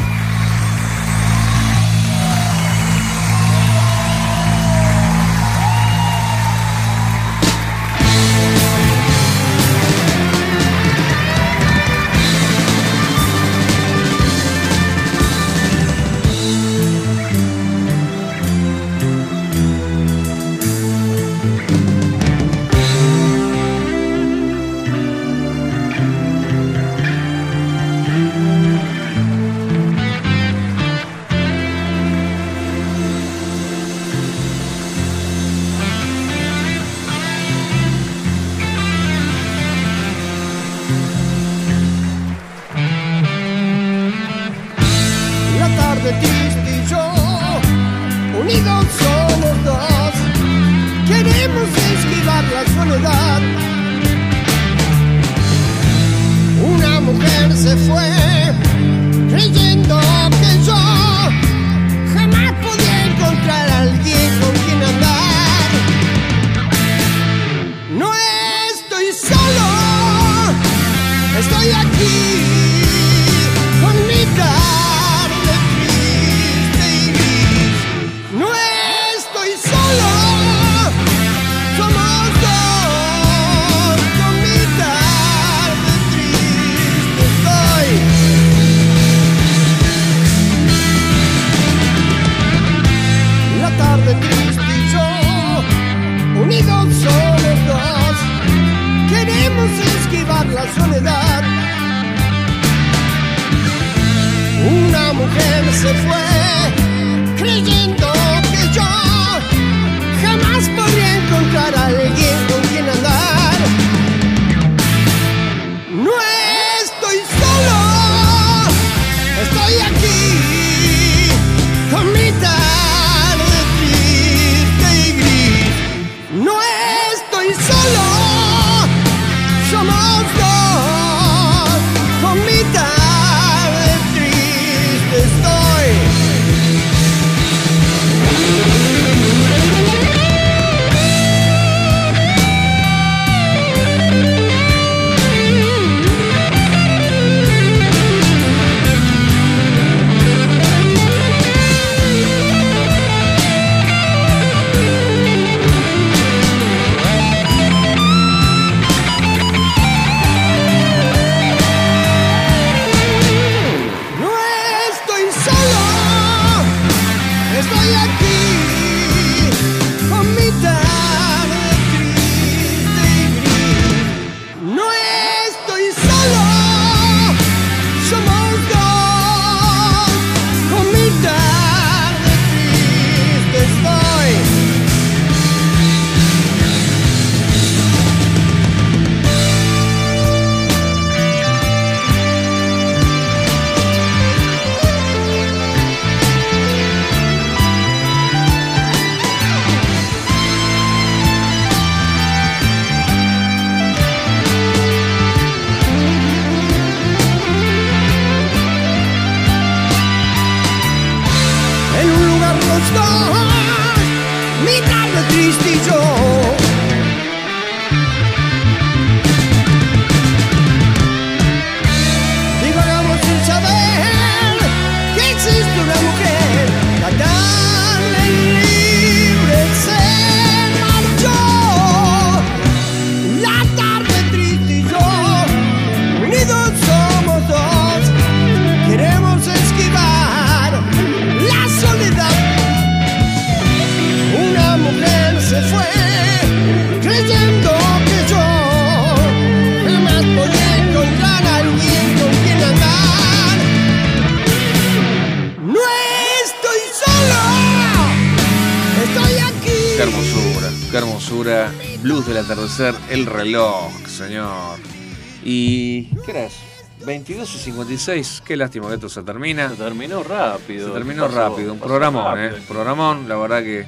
6.
Qué lástima que esto se termina.
Se terminó rápido.
Se terminó rápido. Un programón,
rápido. ¿eh?
Programón, la verdad que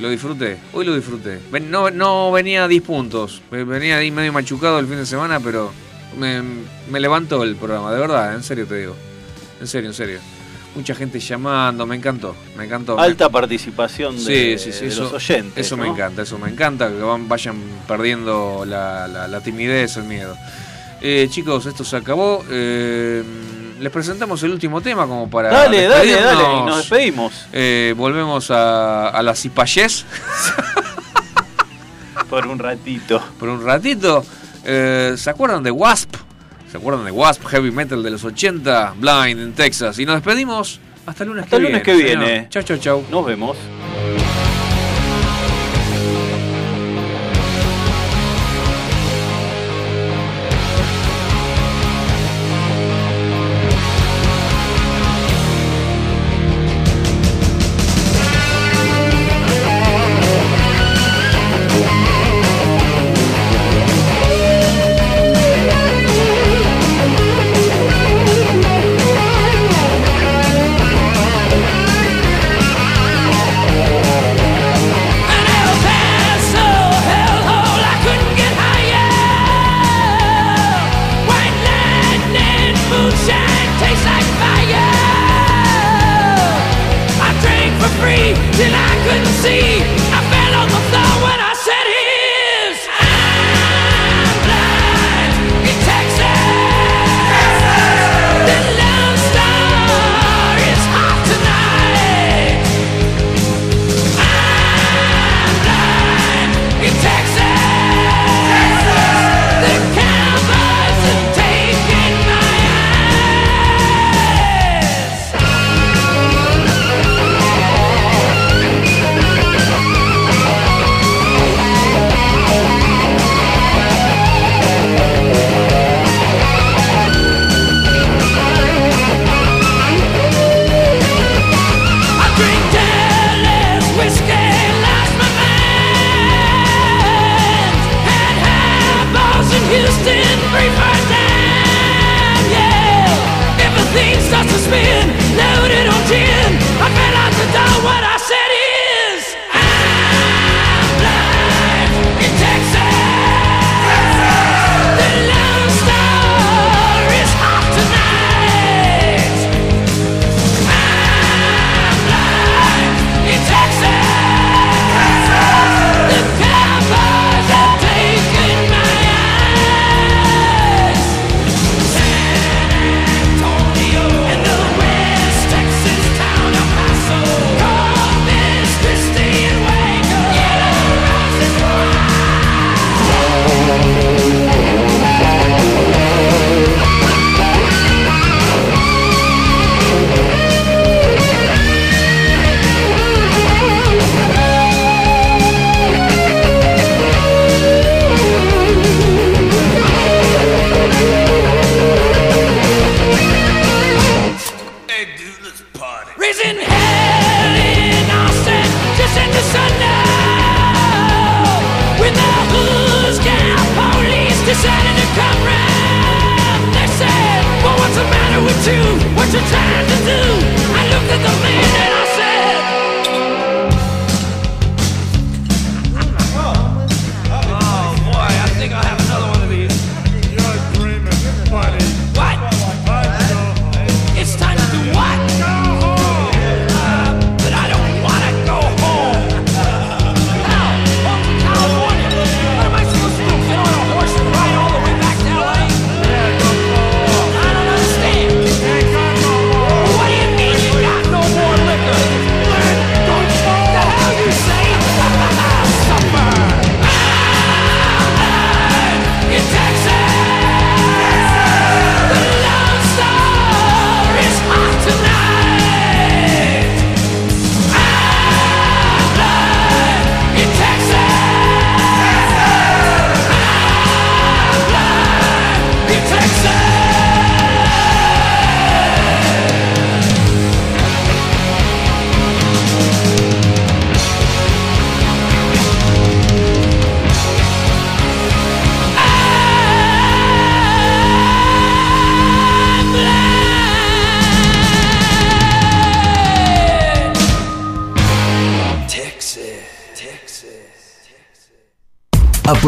lo disfruté. Hoy lo disfruté. No, no venía a 10 puntos. Venía ahí medio machucado el fin de semana, pero me, me levantó el programa. De verdad, en serio te digo. En serio, en serio mucha gente llamando, me encantó, me encantó.
Alta participación de,
sí,
los oyentes.
Eso me encanta, eso me encanta, que van, vayan perdiendo la, la, la timidez, el miedo. Eh, chicos, esto se acabó. Eh, les presentamos el último tema como para.
Dale, dale, dale, y nos despedimos.
Eh, volvemos a, a la Cipayés
Por un ratito.
por un ratito. Eh, ¿Se acuerdan de Wasp? ¿Se acuerdan de Wasp? Heavy Metal de los 80, Blind en Texas. Y nos despedimos hasta el lunes
Hasta
que
el lunes
viene.
que viene.
Chau, chau, chau.
Nos vemos.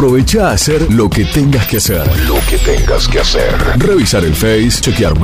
Aprovecha a hacer lo que tengas que hacer.
Lo que tengas que hacer.
Revisar el Face, chequear